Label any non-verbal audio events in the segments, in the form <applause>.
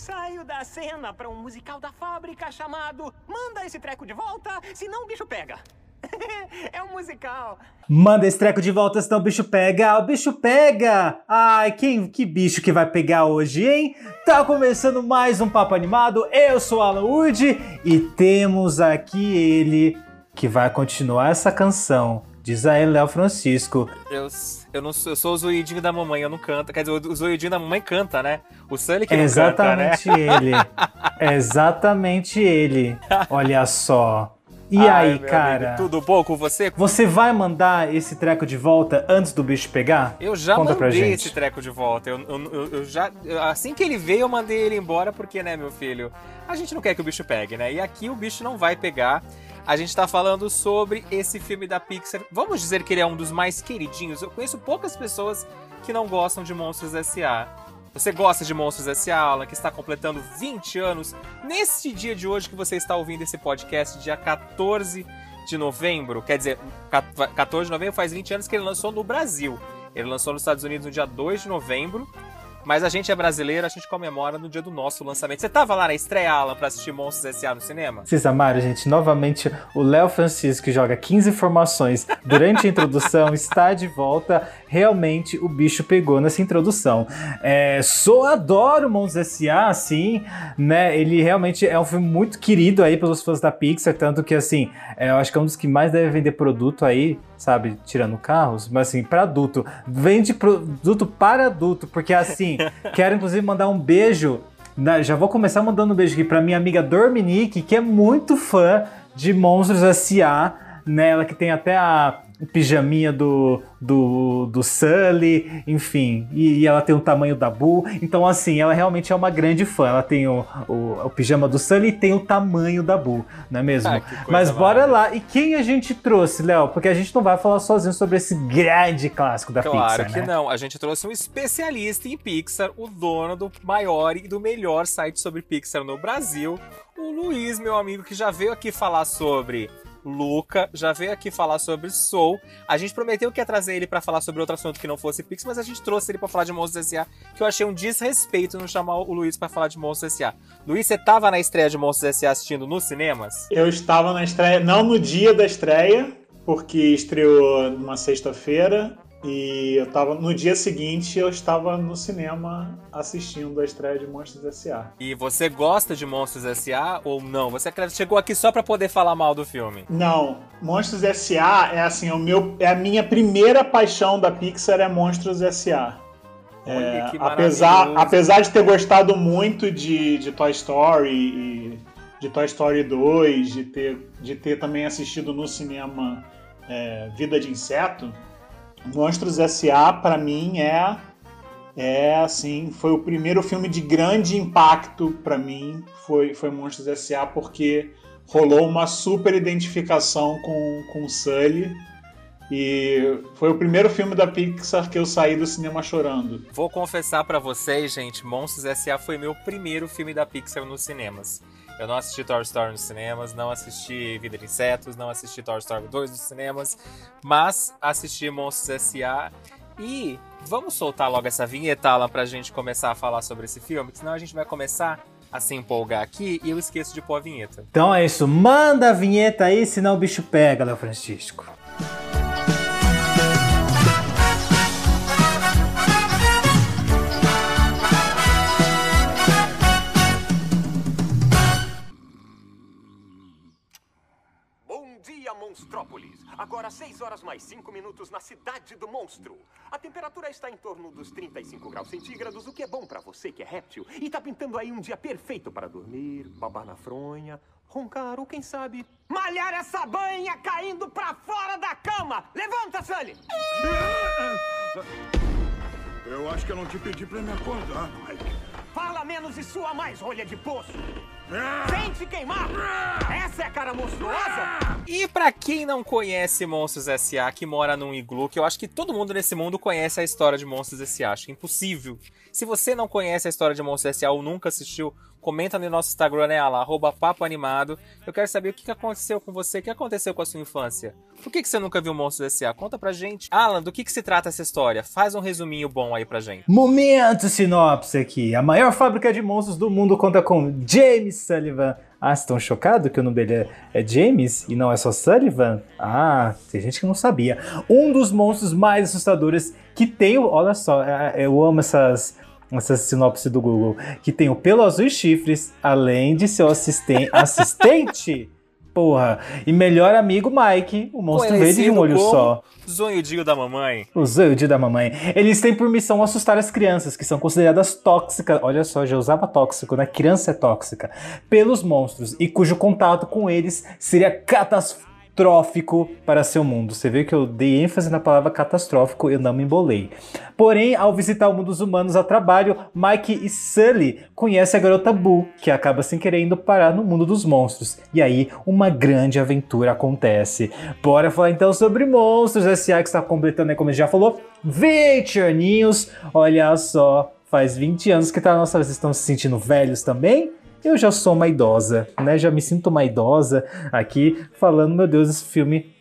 Ensaio da cena para um musical da fábrica chamado Manda esse treco de volta, senão o bicho pega. <laughs> é um musical. Manda esse treco de volta, senão o bicho pega. O bicho pega! Ai, quem, que bicho que vai pegar hoje, hein? Tá começando mais um Papo Animado. Eu sou Alan Wood e temos aqui ele que vai continuar essa canção. Diz aí, Léo Francisco. Eu, eu, não sou, eu sou o zoidinho da mamãe, eu não canto. Quer dizer, o zoidinho da mamãe canta, né? O Sully que não Exatamente canta, né? <laughs> ele. Exatamente ele. Olha só. E Ai, aí, cara? amigo, tudo bom com você? Você vai mandar esse treco de volta antes do bicho pegar? Eu já Conta mandei esse treco de volta. Eu, eu- eu- já, assim que ele veio, eu mandei ele embora, porque, né, meu filho? A gente não quer que o bicho pegue, né? E aqui o bicho não vai pegar. A gente tá falando sobre esse filme da Pixar. Vamos dizer que ele é um dos mais queridinhos. Eu conheço poucas pessoas que não gostam de Monstros S.A. Você gosta de Monstros S.A., Alan, que está completando 20 anos nesse dia de hoje que você está ouvindo esse podcast, dia 14 de novembro. Quer dizer, 14 de novembro faz 20 anos que ele lançou no Brasil. Ele lançou nos Estados Unidos no dia 2 de novembro. Mas a gente é brasileiro, a gente comemora no dia do nosso lançamento. Você tava lá na estreia, Alan, pra assistir Monstros S.A. no cinema? Vocês amaram, gente? Novamente, o Léo Francisco, que joga 15 informações durante a introdução, <laughs> está de volta. Realmente, o bicho pegou nessa introdução. É, sou, adoro Mons S.A., assim, né? Ele realmente é um filme muito querido aí pelos fãs da Pixar, tanto que, assim, é, eu acho que é um dos que mais deve vender produto aí, sabe? Tirando carros, mas, assim, para adulto. Vende produto para adulto, porque, assim, <laughs> quero, inclusive, mandar um beijo na- já vou começar mandando um beijo aqui pra minha amiga Dorminique, que é muito fã de Monstros S.A., né? Ela que tem até a pijaminha do, do, do Sully, enfim, e, e ela tem o tamanho da Boo, então assim, ela realmente é uma grande fã, ela tem o, o, o pijama do Sully e tem o tamanho da Boo, não é mesmo? Ah, Mas bora lá, e quem a gente trouxe, Léo? Porque a gente não vai falar sozinho sobre esse grande clássico da Claro Pixar, que né? não. A gente trouxe um especialista em Pixar, o dono do maior e do melhor site sobre Pixar no Brasil, o Luiz, meu amigo, que já veio aqui falar sobre Luca, já veio aqui falar sobre Soul. A gente prometeu que ia trazer ele pra falar sobre outro assunto que não fosse Pixar, mas a gente trouxe ele pra falar de Monstros S.A., que eu achei um desrespeito não chamar o Luiz pra falar de Monstros S.A. Luiz, você tava na estreia de Monstros S.A. assistindo nos cinemas? Eu estava na estreia, não no dia da estreia, porque estreou numa sexta-feira, e eu tava no dia seguinte eu estava no cinema assistindo a estreia de Monstros S.A. E você gosta de Monstros S.A. ou não? Você chegou aqui só pra poder falar mal do filme? Não, Monstros S.A. é assim, o meu, é a minha primeira paixão da Pixar é Monstros S.A. Que apesar, apesar de ter gostado muito de, de Toy Story e de Toy Story 2, de ter, de ter também assistido no cinema é, Vida de Inseto, Monstros S.A. para mim é é assim, foi o primeiro filme de grande impacto para mim, foi foi Monstros S.A. porque rolou uma super identificação com com Sully e foi o primeiro filme da Pixar que eu saí do cinema chorando. Vou confessar pra vocês, gente, Monstros S.A. foi meu primeiro filme da Pixar nos cinemas. Eu não assisti Toy Story nos cinemas, não assisti Vida de Insetos, não assisti Toy Story 2 nos cinemas, mas assisti Monstros S.A. E vamos soltar logo essa vinheta, Alan, pra gente começar a falar sobre esse filme, senão a gente vai começar a se empolgar aqui e eu esqueço de pôr a vinheta. Então é isso, manda a vinheta aí, senão o bicho pega, Léo Francisco. Monstrópolis! Agora 6 horas mais 5 minutos na cidade do monstro. A temperatura está em torno dos 35 graus centígrados, o que é bom pra você que é réptil. E tá pintando aí um dia perfeito para dormir, babar na fronha, roncar ou quem sabe malhar essa banha caindo pra fora da cama. Levanta, Sully! Eu acho que eu não te pedi pra me acordar, Mike. Fala menos e sua mais, rolha de poço! Ah! Sente queimar! Essa é a cara monstruosa? E pra quem não conhece Monstros S.A., que mora num iglu, que eu acho que todo mundo nesse mundo conhece a história de Monstros S.A., acho é impossível. Se você não conhece a história de Monstros S.A. ou nunca assistiu, comenta no nosso Instagram, né, lá, arroba papo animado. Eu quero saber o que aconteceu com você, o que aconteceu com a sua infância. Por que, você nunca viu Monstros S.A.? Conta pra gente. Alan, do que, que se trata essa história? Faz um resuminho bom aí pra gente. Momento sinopse aqui. A maior fábrica de monstros do mundo conta com James Sullivan. Ah, estão chocados que o nome dele é, é James e não é só Sullivan? Ah, tem gente que não sabia. Um dos monstros mais assustadores que tem. Olha só, é- é- eu amo essas. Essa sinopse do Google, que tem o pelo azul e chifres, além de seu assisten <laughs> assistente, porra, e melhor amigo Mike, o monstro verde de um olho só. Zoiudinho da mamãe. O Zoiudio da mamãe. Eles têm por missão assustar as crianças, que são consideradas tóxicas. Olha só, já usava tóxico, né? Criança é tóxica. Pelos monstros, e cujo contato com eles seria catastrófico para seu mundo. Você vê que eu dei ênfase na palavra catastrófico, eu não me embolei. Porém, ao visitar o mundo dos humanos a trabalho, Mike e Sully conhecem a garota Boo, que acaba sem querer indo parar no mundo dos monstros. E aí, uma grande aventura acontece. Bora falar então sobre Monstros S.A. que está completando, como a gente já falou, 20 aninhos. Olha só, faz 20 anos que tá nossa, vocês estão se sentindo velhos também? Eu já sou uma idosa, né? Já me sinto uma idosa aqui falando, meu Deus, esse filme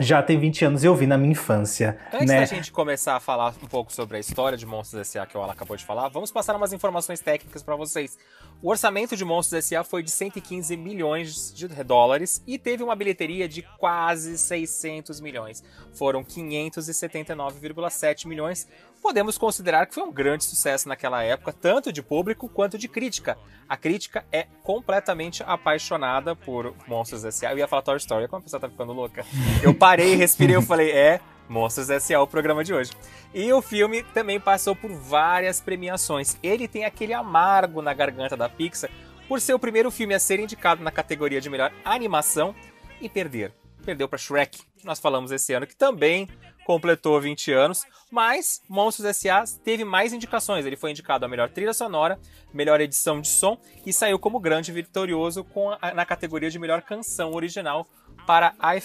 já tem 20 anos e eu vi na minha infância, Antes né? da gente começar a falar um pouco sobre a história de Monstros S.A. que o Alan acabou de falar, vamos passar umas informações técnicas para vocês. O orçamento de Monstros S.A. foi de 115 milhões de dólares e teve uma bilheteria de quase 600 milhões. Foram 579,7 milhões. Podemos considerar que foi um grande sucesso naquela época, tanto de público quanto de crítica. A crítica é completamente apaixonada por Monstros S.A. Eu ia falar Toy Story, como a pessoa tá ficando louca. Eu parei, respirei, eu falei, é, Monstros S.A. o programa de hoje. E o filme também passou por várias premiações. Ele tem aquele amargo na garganta da Pixar por ser o primeiro filme a ser indicado na categoria de melhor animação e perder. Perdeu para Shrek, que nós falamos esse ano, que também completou 20 anos, mas Monstros S.A. teve mais indicações. Ele foi indicado a melhor trilha sonora, melhor edição de som e saiu como grande vitorioso a- na categoria de melhor canção original para I,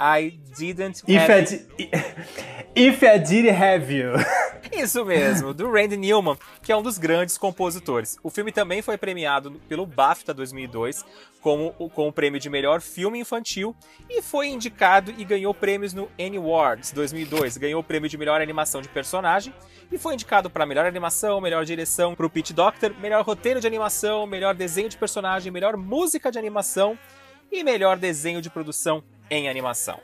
I Didn't If Have I, if I did have you. Isso mesmo, do Randy Newman, que é um dos grandes compositores. O filme também foi premiado pelo BAFTA 2002 como, com o prêmio de melhor filme infantil e foi indicado e ganhou prêmios no Annie Awards 2002. Ganhou o prêmio de melhor animação de personagem e foi indicado para melhor animação, melhor direção para o Pete Doctor, melhor roteiro de animação, melhor desenho de personagem, melhor música de animação e melhor desenho de produção em animação.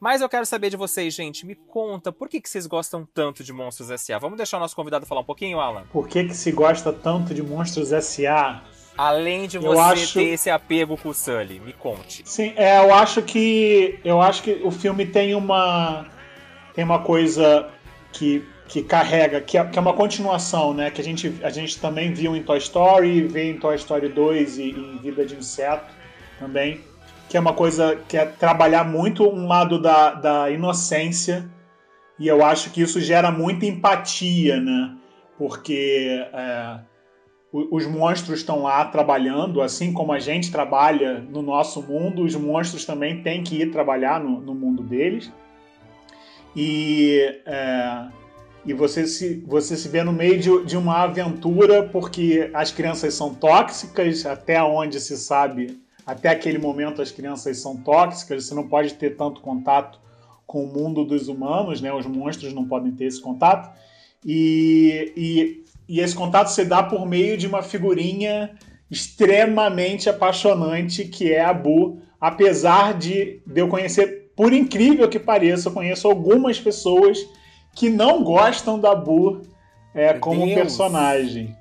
Mas eu quero saber de vocês, gente. Me conta, por que, que vocês gostam tanto de Monstros S.A.? Vamos deixar o nosso convidado falar um pouquinho, Alan? Por que, que se gosta tanto de Monstros S.A.? Além de você acho- ter esse apego com o Sully, me conte. Sim, é, eu acho que eu acho que o filme tem uma tem uma coisa que, que carrega, que é, que é uma continuação, né? Que a gente, a gente também viu em Toy Story, vê em Toy Story 2 e em Vida de Inseto também, que é uma coisa que é trabalhar muito um lado da, da inocência e eu acho que isso gera muita empatia, né? Porque é, os monstros estão lá trabalhando, assim como a gente trabalha no nosso mundo, os monstros também têm que ir trabalhar no, no mundo deles. E, é, e você, se, você se vê no meio de, de uma aventura, porque as crianças são tóxicas, até onde se sabe, até aquele momento as crianças são tóxicas, você não pode ter tanto contato com o mundo dos humanos, né? os monstros não podem ter esse contato. E, e, e esse contato se dá por meio de uma figurinha extremamente apaixonante que é a Bu, apesar de, de eu conhecer, por incrível que pareça, eu conheço algumas pessoas que não gostam da Bu é, como Deus. personagem.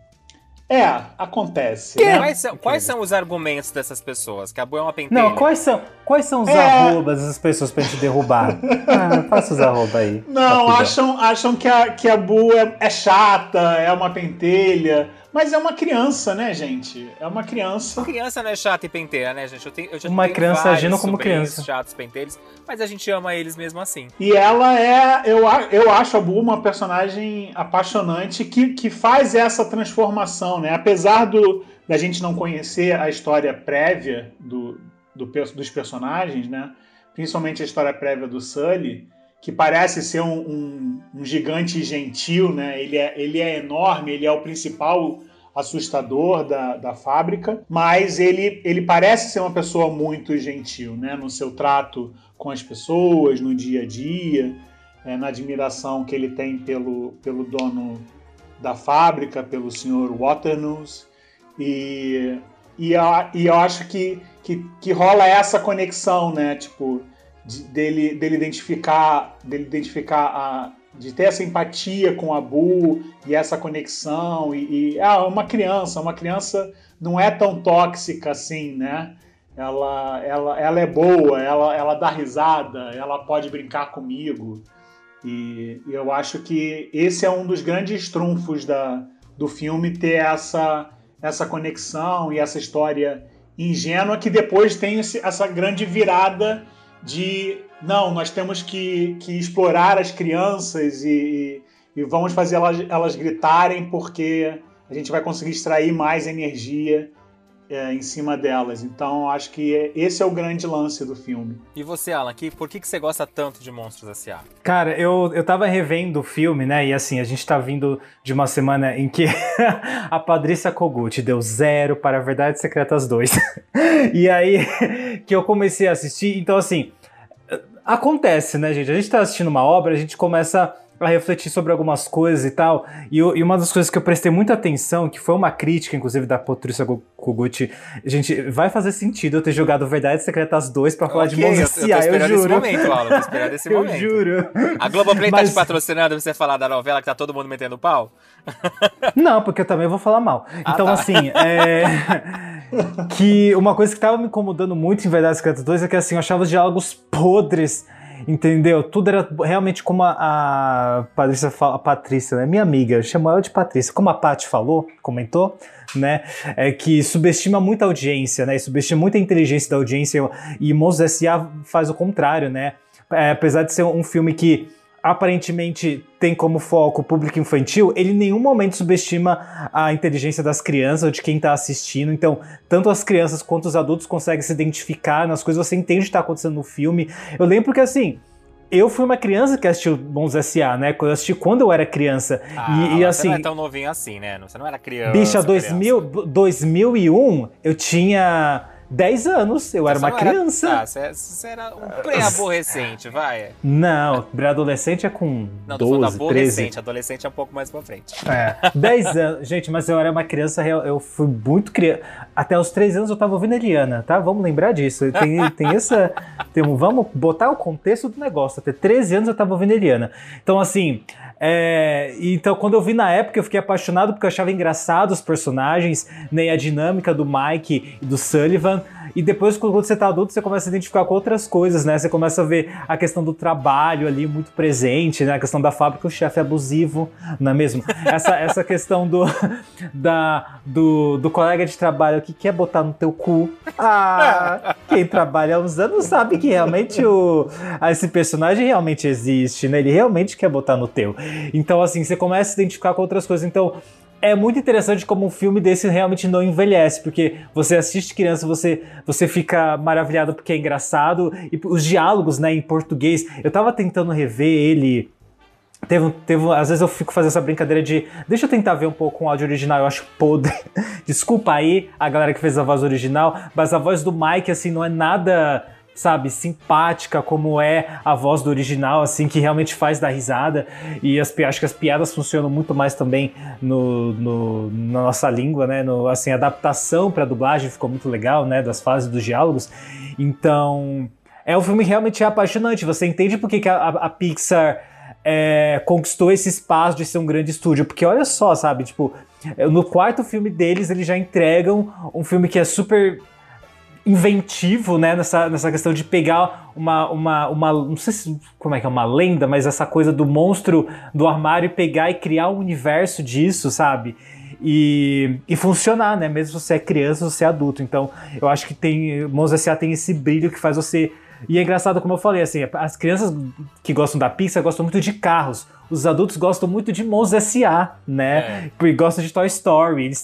É, acontece. né? Quais são, quais são os argumentos dessas pessoas? Que a Boa é uma pentelha. Não, quais são, Quais são os É. arrobas dessas pessoas pra gente derrubar? <laughs> Ah, passa os arroba aí. Não, acham, acham que a, que a Bu é, é chata, é uma pentelha. Mas é uma criança, né, gente? É uma criança. Criança não é chata e penteira, né, gente? Eu tenho, eu já Uma tenho criança agindo como criança. chatos penteiros, mas a gente ama eles mesmo assim. E ela é. Eu, eu acho a Bu uma personagem apaixonante que, que faz essa transformação, né? Apesar do, da gente não conhecer a história prévia do, do dos personagens, né? Principalmente a história prévia do Sully, que parece ser um, um- um gigante gentil, né? Ele é, ele é enorme, ele é o principal assustador da, da fábrica, mas ele, ele parece ser uma pessoa muito gentil, né? No seu trato com as pessoas, no dia a dia, é, na admiração que ele tem pelo, pelo dono da fábrica, pelo senhor Waternoose. E, e, e eu acho que, que, que rola essa conexão, né? Tipo, de- dele, dele identificar, dele identificar a, de ter essa empatia com a Bu e essa conexão e, e ah, uma criança, uma criança não é tão tóxica assim, né? Ela, ela, ela é boa, ela, ela dá risada, ela pode brincar comigo. E eu acho que esse é um dos grandes trunfos da, do filme ter essa, essa conexão e essa história ingênua que depois tem esse- essa grande virada de não, nós temos que, que explorar as crianças e, e vamos fazer elas, elas gritarem porque a gente vai conseguir extrair mais energia é, em cima delas. Então acho que é- esse é o grande lance do filme. E você, Alan, que, por que, que você gosta tanto de Monstros S.A.? Cara, eu, eu tava revendo o filme, né? E assim, a gente tá vindo de uma semana em que <laughs> a Patrícia Kogut deu zero para a Verdade Secretas 2. <laughs> e aí <laughs> que eu comecei a assistir. Então, assim, acontece, né, gente? A gente tá assistindo uma obra, a gente começa a refletir sobre algumas coisas e tal. E, eu- e uma das coisas que eu prestei muita atenção, que foi uma crítica, inclusive, da Patrícia Kogut, gente, vai fazer sentido eu ter jogado Verdades Secretas 2 pra falar de Ok, eu, eu eu, juro. momento, Alan. Tô esperando esse <laughs> eu momento. juro. A Globoplay tá Mas- te patrocinando pra você falar da novela que tá todo mundo metendo pau? <laughs> Não, porque eu também vou falar mal. Ah, então, tá. assim, é... <laughs> que uma coisa que tava me incomodando muito em Verdade Secreta 2 é que, assim, eu achava os diálogos podres, entendeu? Tudo era realmente como a, a Patrícia fala, a Patrícia, né? Minha amiga, eu chamo ela de Patrícia, como a Paty falou, comentou, né? É que subestima muito a audiência, né? E subestima muito a inteligência da audiência e Monstros S.A. faz o contrário, né? É, apesar de ser um filme que aparentemente tem como foco o público infantil, ele em nenhum momento subestima a inteligência das crianças ou de quem está assistindo. Então, tanto as crianças quanto os adultos conseguem se identificar nas coisas, você entende o que está acontecendo no filme. Eu lembro que assim. Eu fui uma criança que assistiu Bons S.A., né? Eu assisti quando eu era criança. Ah, e, e, Alan, Você assim, não é tão novinho assim, né? Você não era criança. bicha, criança. 2000, 2001, eu tinha 10 anos, eu era uma criança. Tá, você, você era um pré-aborrecente, vai. Não, pré-adolescente é com Não, tô falando 12, 13. adolescente. É um pouco mais pra frente. É, 10 anos. Gente, mas eu era uma criança, real- eu fui muito criança. Até os 3 anos eu tava ouvindo a Eliana, tá? Vamos lembrar disso. Tem, tem essa. Tem, um- vamos botar o contexto do negócio. Até 13 anos eu tava ouvindo a Eliana. Então, assim. É, então, quando eu vi na época, eu fiquei apaixonado porque eu achava engraçado os personagens, né, e a dinâmica do Mike e do Sullivan. E depois, quando você tá adulto, você começa a identificar com outras coisas, né? Você começa a ver a questão do trabalho ali muito presente, né? A questão da fábrica, o chefe abusivo, não é mesmo? <laughs> Essa, essa questão do, da, do, do colega de trabalho que quer botar no teu cu. Ah, quem trabalha há uns anos sabe que realmente o, esse personagem realmente existe, né? Ele realmente quer botar no teu. Então, assim, você começa a se identificar com outras coisas. Então, é muito interessante como um filme desse realmente não envelhece, porque você assiste criança, você, você fica maravilhado porque é engraçado, e os diálogos, né, em português, eu tava tentando rever ele. Teve, um- teve, um- às vezes eu fico fazendo essa brincadeira de deixa eu tentar ver um pouco o áudio original, eu acho podre. <laughs> Desculpa aí a galera que fez a voz original, mas a voz do Mike, assim, não é nada, sabe, simpática como é a voz do original, assim, que realmente faz dar risada. E as, acho que as piadas funcionam muito mais também no, no- na nossa língua, né? No, assim, a adaptação para dublagem ficou muito legal, né? Das fases dos diálogos. Então, é um filme realmente é apaixonante. Você entende por que, que a, a- a Pixar é, conquistou esse espaço de ser um grande estúdio. Porque olha só, sabe? Tipo, no quarto filme deles, eles já entregam um filme que é super inventivo, né, nessa, nessa questão de pegar uma, uma, uma, não sei se, como é que é, uma lenda, mas essa coisa do monstro do armário pegar e criar um universo disso, sabe? E, e funcionar, né, mesmo se você é criança ou é adulto. Então, eu acho que tem, Monstros S.A. tem esse brilho que faz você... E é engraçado, como eu falei, assim, as crianças que gostam da Pixar gostam muito de carros, os adultos gostam muito de Monstros S.A., né, É. e gostam de Toy Story, eles...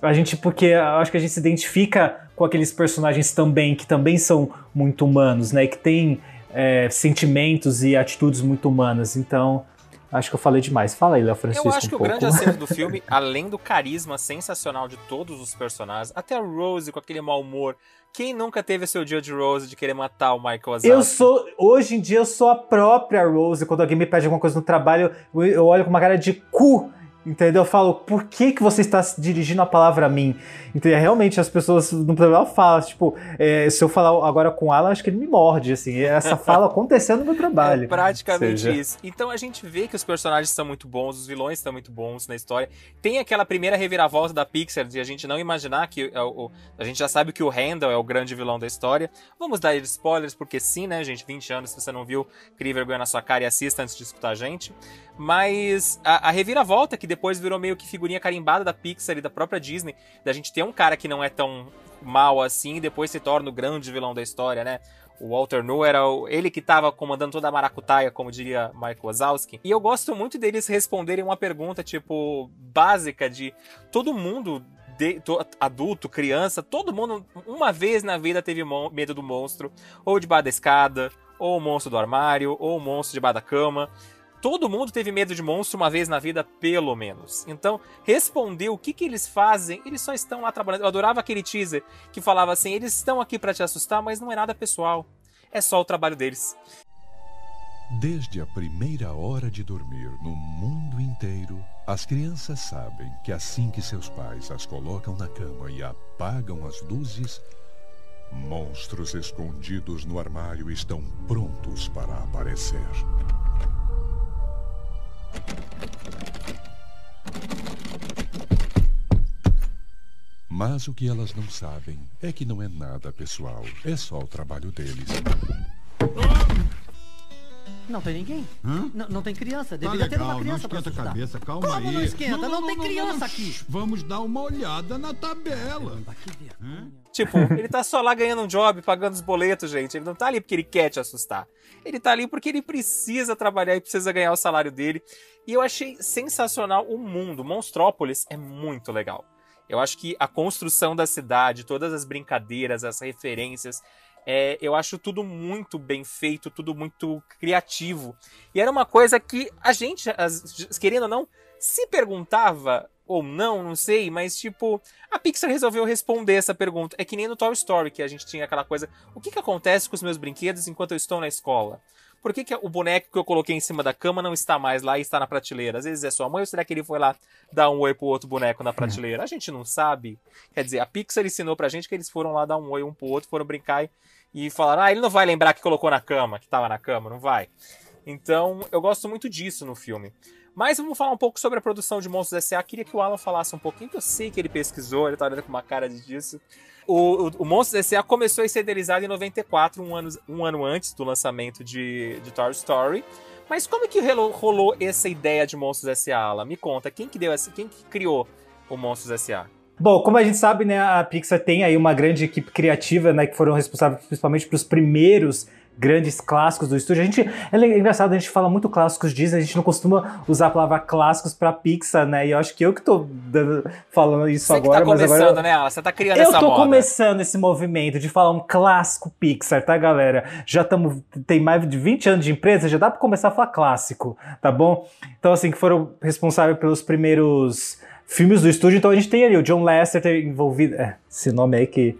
A gente, porque acho que a gente se identifica com aqueles personagens também, que também são muito humanos, né? Que tem é, sentimentos e atitudes muito humanas. Então, acho que eu falei demais. Fala aí, Léo Francisco. Eu acho que um o grande pouco. acerto do <laughs> filme, além do carisma sensacional de todos os personagens, até a Rose com aquele mau humor. Quem nunca teve seu dia de Rose de querer matar o Michael Wazowski? Eu sou, hoje em dia, eu sou a própria Rose. Quando alguém me pede alguma coisa no trabalho, eu olho com uma cara de cu. Entendeu? Eu falo, por que, que você está se dirigindo a palavra a mim? Entendeu? Realmente, as pessoas no programa falam, tipo, é, se eu falar agora com o Alan, acho que ele me morde, assim. Essa <laughs> fala aconteceu no meu trabalho. É praticamente Seja. isso. Então a gente vê que os personagens são muito bons, os vilões estão muito bons na história. Tem aquela primeira reviravolta da Pixar de a gente não imaginar que é a gente já sabe que o Randall é o grande vilão da história. Vamos dar spoilers porque sim, né, gente? 20 anos, se você não viu, crie vergonha na sua cara e assista antes de escutar a gente. Mas a, a reviravolta que depois virou meio que figurinha carimbada da Pixar e da própria Disney, da gente ter um cara que não é tão mal assim e depois se torna o grande vilão da história, né? O Walter Nu era o- ele que estava comandando toda a maracutaia, como diria Mike Wazowski. E eu gosto muito deles responderem uma pergunta, tipo, básica de todo mundo, de- to- adulto, criança, todo mundo, uma vez na vida teve mon- medo do monstro, ou debaixo da escada, ou o monstro do armário, ou o monstro debaixo da cama. Todo mundo teve medo de monstro uma vez na vida, pelo menos. Então, responder o que, que eles fazem, eles só estão lá trabalhando. Eu adorava aquele teaser que falava assim: eles estão aqui pra te assustar, mas não é nada pessoal. É só o trabalho deles. Desde a primeira hora de dormir no mundo inteiro, as crianças sabem que assim que seus pais as colocam na cama e apagam as luzes, monstros escondidos no armário estão prontos para aparecer. Mas o que elas não sabem é que não é nada pessoal, é só o trabalho deles. Não tem ninguém. Hã? N- não tem criança. Tá Deveria ter legal, uma não criança pra esquenta a cabeça, calma Como aí. não esquenta? Não, tem criança não. aqui. Vamos dar uma olhada na tabela. Tipo, ele tá só lá ganhando um job, pagando os boletos, gente. Ele não tá ali porque ele quer te assustar. Ele tá ali porque ele precisa trabalhar e precisa ganhar o salário dele. E eu achei sensacional o mundo. Monstrópolis é muito legal. Eu acho que a construção da cidade, todas as brincadeiras, as referências, é, eu acho tudo muito bem feito, tudo muito criativo. E era uma coisa que a gente, as- querendo ou não, se perguntava ou não, não sei, mas tipo, a Pixar resolveu responder essa pergunta. É que nem no Toy Story, que a gente tinha aquela coisa: o que, que acontece com os meus brinquedos enquanto eu estou na escola? Por que, que o boneco que eu coloquei em cima da cama não está mais lá e está na prateleira? Às vezes é sua mãe ou será que ele foi lá dar um oi pro outro boneco na prateleira? A gente não sabe. Quer dizer, a Pixar ensinou pra gente que eles foram lá dar um oi um pro outro, foram brincar e, e falaram: ah, ele não vai lembrar que colocou na cama, que tava na cama, não vai. Então, eu gosto muito disso no filme. Mas vamos falar um pouco sobre a produção de Monstros S.A. Queria que o Alan falasse um pouquinho, que eu sei que ele pesquisou, ele tá olhando com uma cara disso. O, o, o Monstros S.A. começou a ser idealizado em 94, um ano, um ano antes do lançamento de, de Toy Story. Mas como é que rolou, essa ideia de Monstros S.A., Alan? Me conta, quem que deu essa, quem que criou o Monstros S.A.? Bom, como a gente sabe, né, a Pixar tem aí uma grande equipe criativa, né, que foram responsáveis principalmente pelos primeiros grandes clássicos do estúdio. A gente é le- engraçado, a gente fala muito clássicos Disney, a gente não costuma usar a palavra clássicos pra Pixar, né? E eu acho que eu que tô dando- falando isso Você que agora, tá mas começando, agora né? Você tá criando eu essa tô moda. começando esse movimento de falar um clássico Pixar, tá, galera? Já estamos tem mais de 20 anos de empresa, já dá pra começar a falar clássico, tá bom? Então assim, que foram responsáveis pelos primeiros filmes do estúdio, então a gente tem ali o John Lasseter envolvido, é, esse nome aí que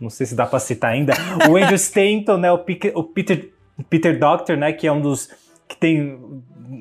não sei se dá pra citar ainda, o Andrew Stanton, né, o, Pique- o Peter, Peter Doctor, né, que é um dos que tem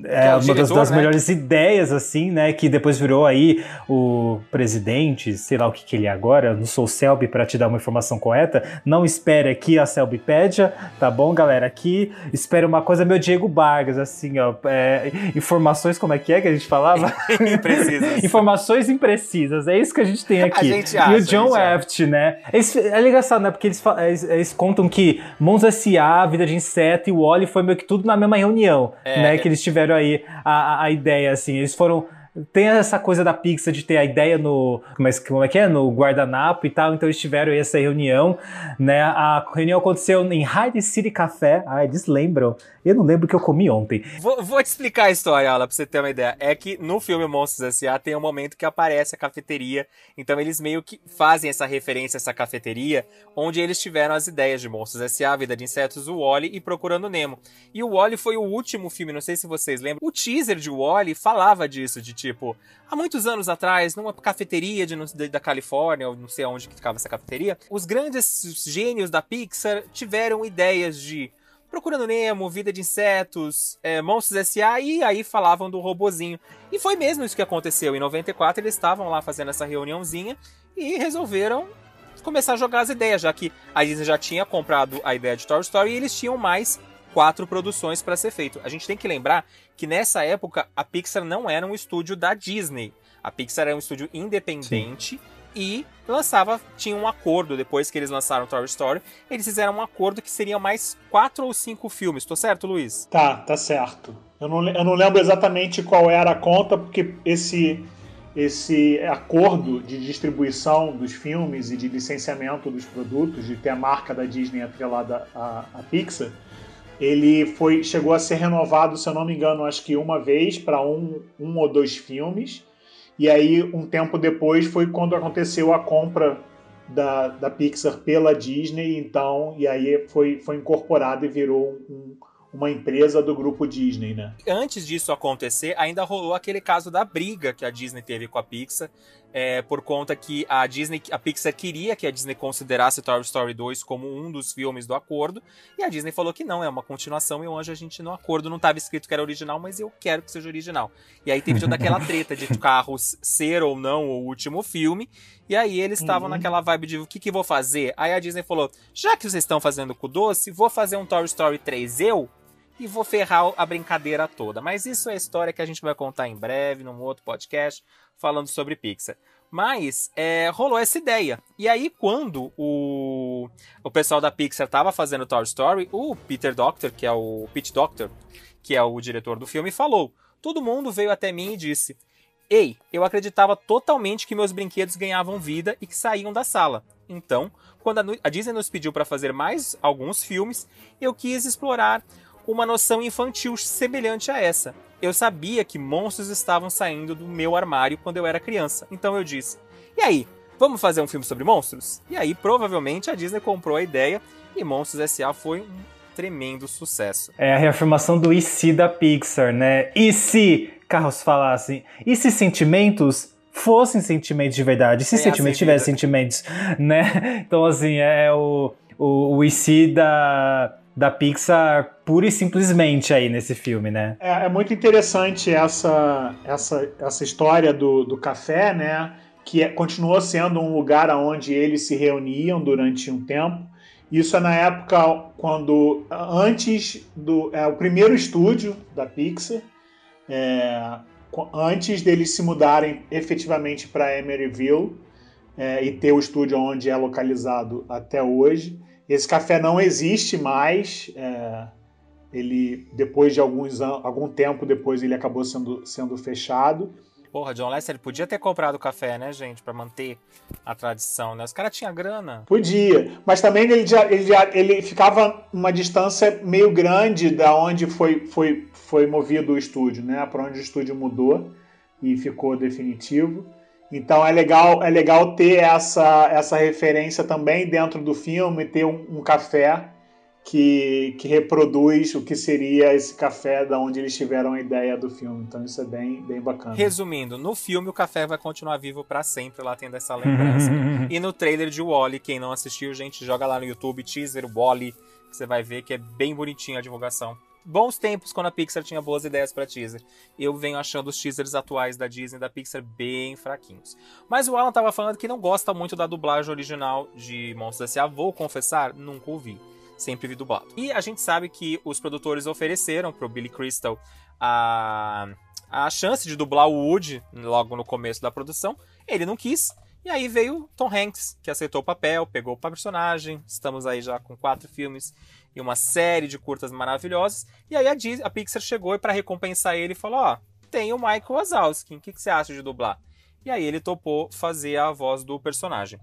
é, é o uma das, diretor, das né? melhores ideias, assim, né? Que depois virou aí o presidente, sei lá o que, que ele é agora. Não sou o Selby para te dar uma informação correta. Não espere aqui a Selbipédia, tá bom, galera? Aqui espere uma coisa, meu Diego Vargas, assim, ó. é, informações, como é que é que a gente falava? <laughs> Imprecisas. informações imprecisas, é isso que a gente tem aqui. gente e acha, o a John gente. Aft, né? Eles- é engraçado, né? Porque eles, eles, eles contam que Mons S.A., Vida de Inseto e o Wally foi meio que tudo na mesma reunião, É, né? Que eles tiveram aí a, a, a ideia, assim. Eles foram... Tem essa coisa da Pixar de ter a ideia no... É, como é que é? No guardanapo e tal. Então eles tiveram essa reunião, né? A reunião aconteceu em Hyde City Café. Ah, eles lembram. Eu não lembro o que eu comi ontem. Vou, vou te explicar a história, Aula, pra você ter uma ideia. É que no filme Monstros S.A. tem um momento que aparece a cafeteria, então eles meio que fazem essa referência a essa cafeteria, onde eles tiveram as ideias de Monstros S.A., Vida de Insetos, o Wally e Procurando Nemo. E o Wally foi o último filme, não sei se vocês lembram, o teaser de Wally falava disso, de tipo, há muitos anos atrás, numa cafeteria de, de- da Califórnia, ou não sei onde que ficava essa cafeteria, os grandes gênios da Pixar tiveram ideias de Procurando Nemo, Vida de Insetos, é, Monstros S.A. e aí falavam do robozinho. E foi mesmo isso que aconteceu. Em 94 eles estavam lá fazendo essa reuniãozinha e resolveram começar a jogar as ideias, já que a Disney já tinha comprado a ideia de Toy Story e eles tinham mais quatro produções para ser feito. A gente tem que lembrar que nessa época a Pixar não era um estúdio da Disney. A Pixar era um estúdio independente e lançava, tinha um acordo depois que eles lançaram Toy Story, eles fizeram um acordo que seria mais quatro ou cinco filmes. Tô certo, Luiz? Tá, tá certo. Eu não, eu não lembro exatamente qual era a conta, porque esse, esse acordo de distribuição dos filmes e de licenciamento dos produtos, de ter a marca da Disney atrelada à, à Pixar, ele foi, chegou a ser renovado, se eu não me engano, acho que uma vez para um, um ou dois filmes. E aí, um tempo depois, foi quando aconteceu a compra da, da Pixar pela Disney, então, e aí foi, foi incorporado e virou um- uma empresa do grupo Disney, né? antes disso acontecer, ainda rolou aquele caso da briga que a Disney teve com a Pixar, é, por conta que a Disney, a Pixar queria que a Disney considerasse Toy Story 2 como um dos filmes do acordo, e a Disney falou que não, é uma continuação, e hoje a gente no acordo não estava escrito que era original, mas eu quero que seja original. E aí teve toda aquela <laughs> treta de carros ser ou não o último filme, e aí eles estavam Uhum. naquela vibe de o que, que vou fazer? Aí a Disney falou: já que vocês estão fazendo com o doce, vou fazer um Toy Story 3 eu e vou ferrar a brincadeira toda. Mas isso é história que a gente vai contar em breve, num outro podcast, falando sobre Pixar. Mas é, rolou essa ideia. E aí, quando o, o pessoal da Pixar estava fazendo Toy Story, o Peter Doctor, que é o Pete Doctor, que é o diretor do filme, falou: todo mundo veio até mim e disse: Ei, eu acreditava totalmente que meus brinquedos ganhavam vida e que saíam da sala. Então, quando a, Disney nos pediu para fazer mais alguns filmes, eu quis explorar uma noção infantil semelhante a essa. Eu sabia que monstros estavam saindo do meu armário quando eu era criança. Então eu disse: E aí, vamos fazer um filme sobre monstros? E aí, provavelmente, a Disney comprou a ideia e Monstros S.A. foi um tremendo sucesso. É a reafirmação do e se da Pixar, né? E se carros falassem? E se sentimentos fossem sentimentos de verdade? E se Ganhassem sentimentos tivessem sentimentos, <laughs> né? Então, assim, é o, o, o e se da, da Pixar pura e simplesmente aí nesse filme, né? É, é muito interessante essa, essa, essa história do, do café, né? Que é- continuou sendo um lugar onde eles se reuniam durante um tempo. Isso é na época quando, antes do. É o primeiro estúdio da Pixar, é, antes deles se mudarem efetivamente para Emeryville é, e ter o estúdio onde é localizado até hoje. Esse café não existe mais. é, ele depois de alguns anos, algum tempo depois ele acabou sendo, sendo fechado. Porra, John Lester ele podia ter comprado o café, né, gente? Pra manter a tradição, né? Os caras tinham grana. Podia, mas também ele, já, ele, já, ele ficava uma distância meio grande da onde foi, foi, foi movido o estúdio, né? Para onde o estúdio mudou e ficou definitivo. Então é legal, é legal ter essa, essa referência também dentro do filme, ter um, um café que, que reproduz o que seria esse café da onde eles tiveram a ideia do filme. Então isso é bem, bem bacana. Resumindo, no filme o café vai continuar vivo pra sempre, lá tendo essa lembrança. <laughs> e no trailer de Wally, quem não assistiu, gente, joga lá no YouTube, teaser Wally, que você vai ver que é bem bonitinho a divulgação. Bons tempos quando a Pixar tinha boas ideias para teaser. Eu venho achando os teasers atuais da Disney e da Pixar bem fraquinhos. Mas o Alan tava falando que não gosta muito da dublagem original de Monstros S.A. Vou confessar, nunca ouvi. Sempre vi dublado. E a gente sabe que os produtores ofereceram pro Billy Crystal a, a chance de dublar o Woody logo no começo da produção. Ele não quis. E aí veio Tom Hanks, que aceitou o papel, pegou o personagem. Estamos aí já com quatro filmes e uma série de curtas maravilhosas. E aí a, Disney, a Pixar chegou e para recompensar ele falou: Ó, tem o Michael Wazowski, o que, que você acha de dublar? E aí ele topou fazer a voz do personagem.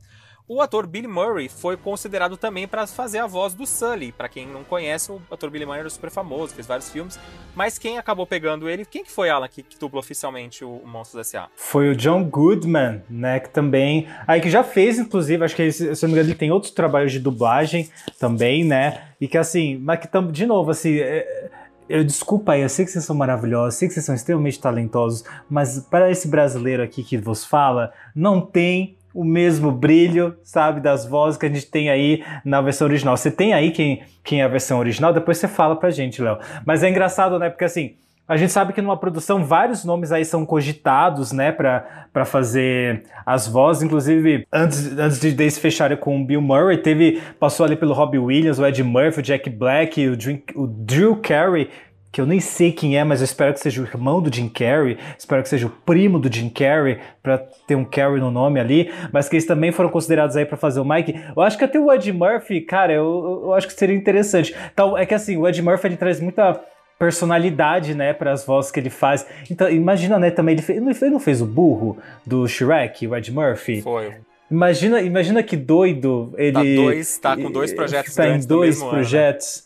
O ator Billy Murray foi considerado também para fazer a voz do Sully. Para quem não conhece, o ator Billy Murray era super famoso, fez vários filmes. Mas quem acabou pegando ele, quem que foi, Alan, que, que dublou oficialmente o, o Monstros S.A.? Foi o John Goodman, né? Que também. Aí que já fez, inclusive, acho que ele, se não me engano, ele tem outros trabalhos de dublagem também, né? E que assim, mas que de novo, assim. É, eu desculpa aí, eu sei que vocês são maravilhosos, sei que vocês são extremamente talentosos, mas para esse brasileiro aqui que vos fala, não tem o mesmo brilho, sabe, das vozes que a gente tem aí na versão original. Você tem aí quem, quem é a versão original? Depois você fala pra gente, Léo. Mas é engraçado, né? Porque assim, a gente sabe que numa produção vários nomes aí são cogitados, né, para fazer as vozes. Inclusive, antes, antes de eles fecharem com o Bill Murray, teve, passou ali pelo Robbie Williams, o Ed Murphy, o Jack Black, o Drew, o Drew Carey, que eu nem sei quem é, mas eu espero que seja o irmão do Jim Carrey, espero que seja o primo do Jim Carrey, para ter um Carrey no nome ali, mas que eles também foram considerados aí para fazer o Mike. Eu acho que até o Ed Murphy, cara, eu, eu acho que seria interessante. Então, é que assim, o Ed Murphy ele traz muita personalidade, né, para as vozes que ele faz. Então, imagina, né, também ele, fez, ele não fez o burro do Shrek, o Ed Murphy? Foi. Imagina, imagina que doido ele tá, dois, tá com dois projetos tá em dois projetos. Ano, né?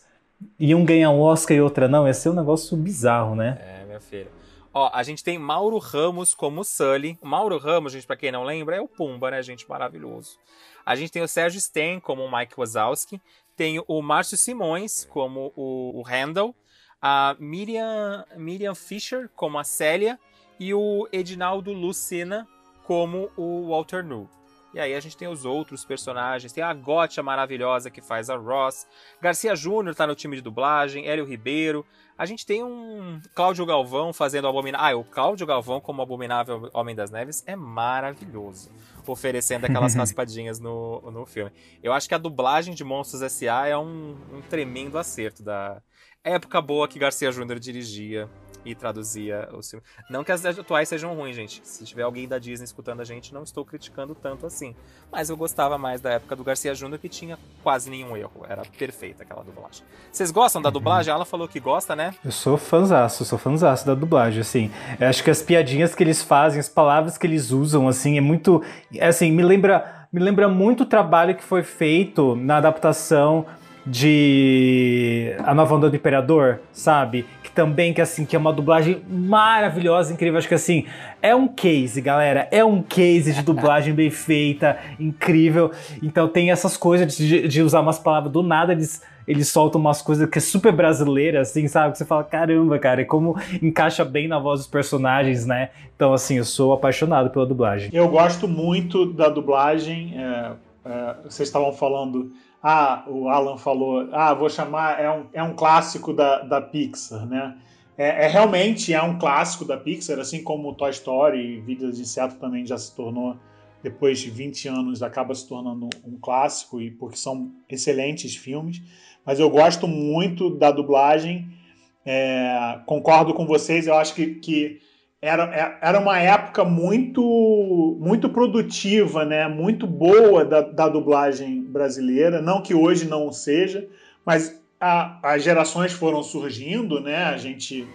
E um ganha um Oscar e outra não, ia ser um negócio bizarro, né? É, minha filha. Ó, a gente tem Mauro Ramos como Sully. O Mauro Ramos, gente, para quem não lembra, é o Pumba, né, gente? Maravilhoso. A gente tem o Sérgio Sten como o Mike Wazowski. Tem o Márcio Simões como o, o Handel. A Miriam, Miriam Fisher como a Célia. E o Edinaldo Lucena como o Walter New. E aí a gente tem os outros personagens. Tem a Gotcha maravilhosa que faz a Ross. Garcia Júnior tá no time de dublagem. Hélio Ribeiro. A gente tem um Cláudio Galvão fazendo o Abominável. Ah, o Cláudio Galvão como Abominável Homem das Neves é maravilhoso. Oferecendo aquelas <laughs> raspadinhas no, no filme. Eu acho que a dublagem de Monstros S.A. é um, um tremendo acerto da época boa que Garcia Júnior dirigia e traduzia os filmes. Não que as atuais sejam ruins, gente. Se tiver alguém da Disney escutando a gente, não estou criticando tanto assim. Mas eu gostava mais da época do Garcia Júnior, que tinha quase nenhum erro. Era perfeita aquela dublagem. Vocês gostam da uhum. dublagem? Ela falou que gosta, né? Eu sou fãzaço, sou fãzaço da dublagem, assim. Eu acho que as piadinhas que eles fazem, as palavras que eles usam, assim, é muito... É, assim, me lembra... Me lembra muito o trabalho que foi feito na adaptação de A Nova Onda do Imperador, sabe? Também, que assim, que é uma dublagem maravilhosa, incrível. Acho que assim, é um case, galera. É um case de dublagem bem feita, incrível. Então tem essas coisas de, de usar umas palavras do nada, eles eles soltam umas coisas que é super brasileira, assim, sabe? Que você fala, caramba, cara, e como encaixa bem na voz dos personagens, né? Então, assim, eu sou apaixonado pela dublagem. Eu gosto muito da dublagem. É, é, vocês estavam falando ah, o Alan falou, ah, vou chamar, é um, é um clássico da, da Pixar, né? É, é, realmente é um clássico da Pixar, assim como Toy Story e Vidas de Inseto também já se tornou, depois de 20 anos, acaba se tornando um clássico, e porque são excelentes filmes. Mas eu gosto muito da dublagem, é, concordo com vocês, eu acho que, que era, é, era uma época muito muito produtiva, né? muito boa da, da dublagem brasileira. Não que hoje não seja, mas a, as gerações foram surgindo, né? a gente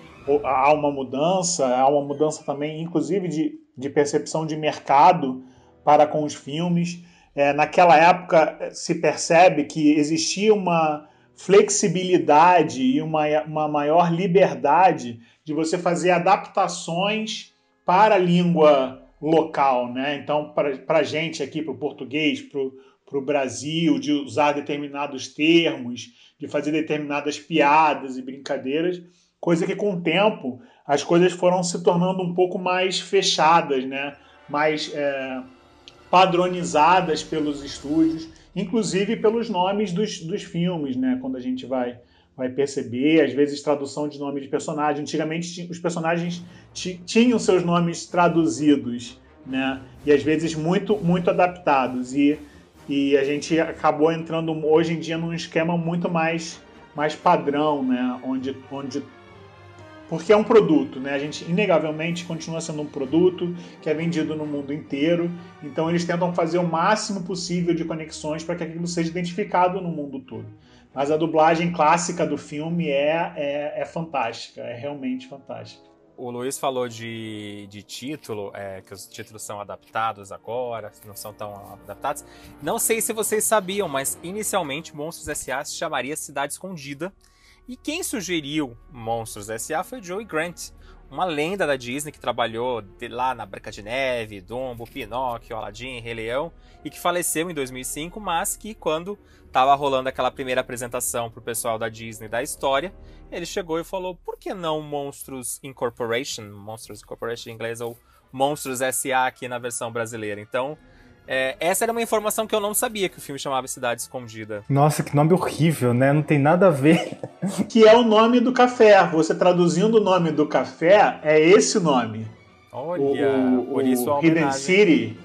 há uma mudança, há uma mudança também, inclusive, de, de percepção de mercado para com os filmes. É, naquela época se percebe que existia uma flexibilidade e uma, uma maior liberdade de você fazer adaptações para a língua local, né? Então, para a gente aqui, para o português, para o Brasil, de usar determinados termos, de fazer determinadas piadas e brincadeiras, coisa que com o tempo as coisas foram se tornando um pouco mais fechadas, né? Mais é, padronizadas pelos estúdios, inclusive pelos nomes dos, dos filmes, né? Quando a gente vai vai perceber, às vezes tradução de nome de personagem. Antigamente ti- os personagens ti- tinham seus nomes traduzidos, né? E às vezes muito muito adaptados e e a gente acabou entrando hoje em dia num esquema muito mais mais padrão, né? Onde onde porque é um produto, né? A gente inegavelmente continua sendo um produto que é vendido no mundo inteiro. Então eles tentam fazer o máximo possível de conexões para que aquilo seja identificado no mundo todo. Mas a dublagem clássica do filme é, é, é fantástica, é realmente fantástica. O Luiz falou de, de título, é, que os títulos são adaptados agora, não são tão adaptados. Não sei se vocês sabiam, mas inicialmente Monstros S.A. se chamaria Cidade Escondida. E quem sugeriu Monstros S.A. foi Joey Grant, uma lenda da Disney que trabalhou lá na Branca de Neve, Dumbo, Pinóquio, Aladdin, Rei Leão, e que faleceu em 2005, mas que quando estava rolando aquela primeira apresentação pro pessoal da Disney da história, ele chegou e falou: por que não Monstros Incorporation? Monstros Incorporation em inglês ou Monstros S.A. aqui na versão brasileira. Então, é, essa era uma informação que eu não sabia que o filme chamava Cidade Escondida. Nossa, que nome horrível, né? Não tem nada a ver. <laughs> Que é o nome do café. Você traduzindo o nome do café, é esse nome. Olha, o, por isso a Hidden. City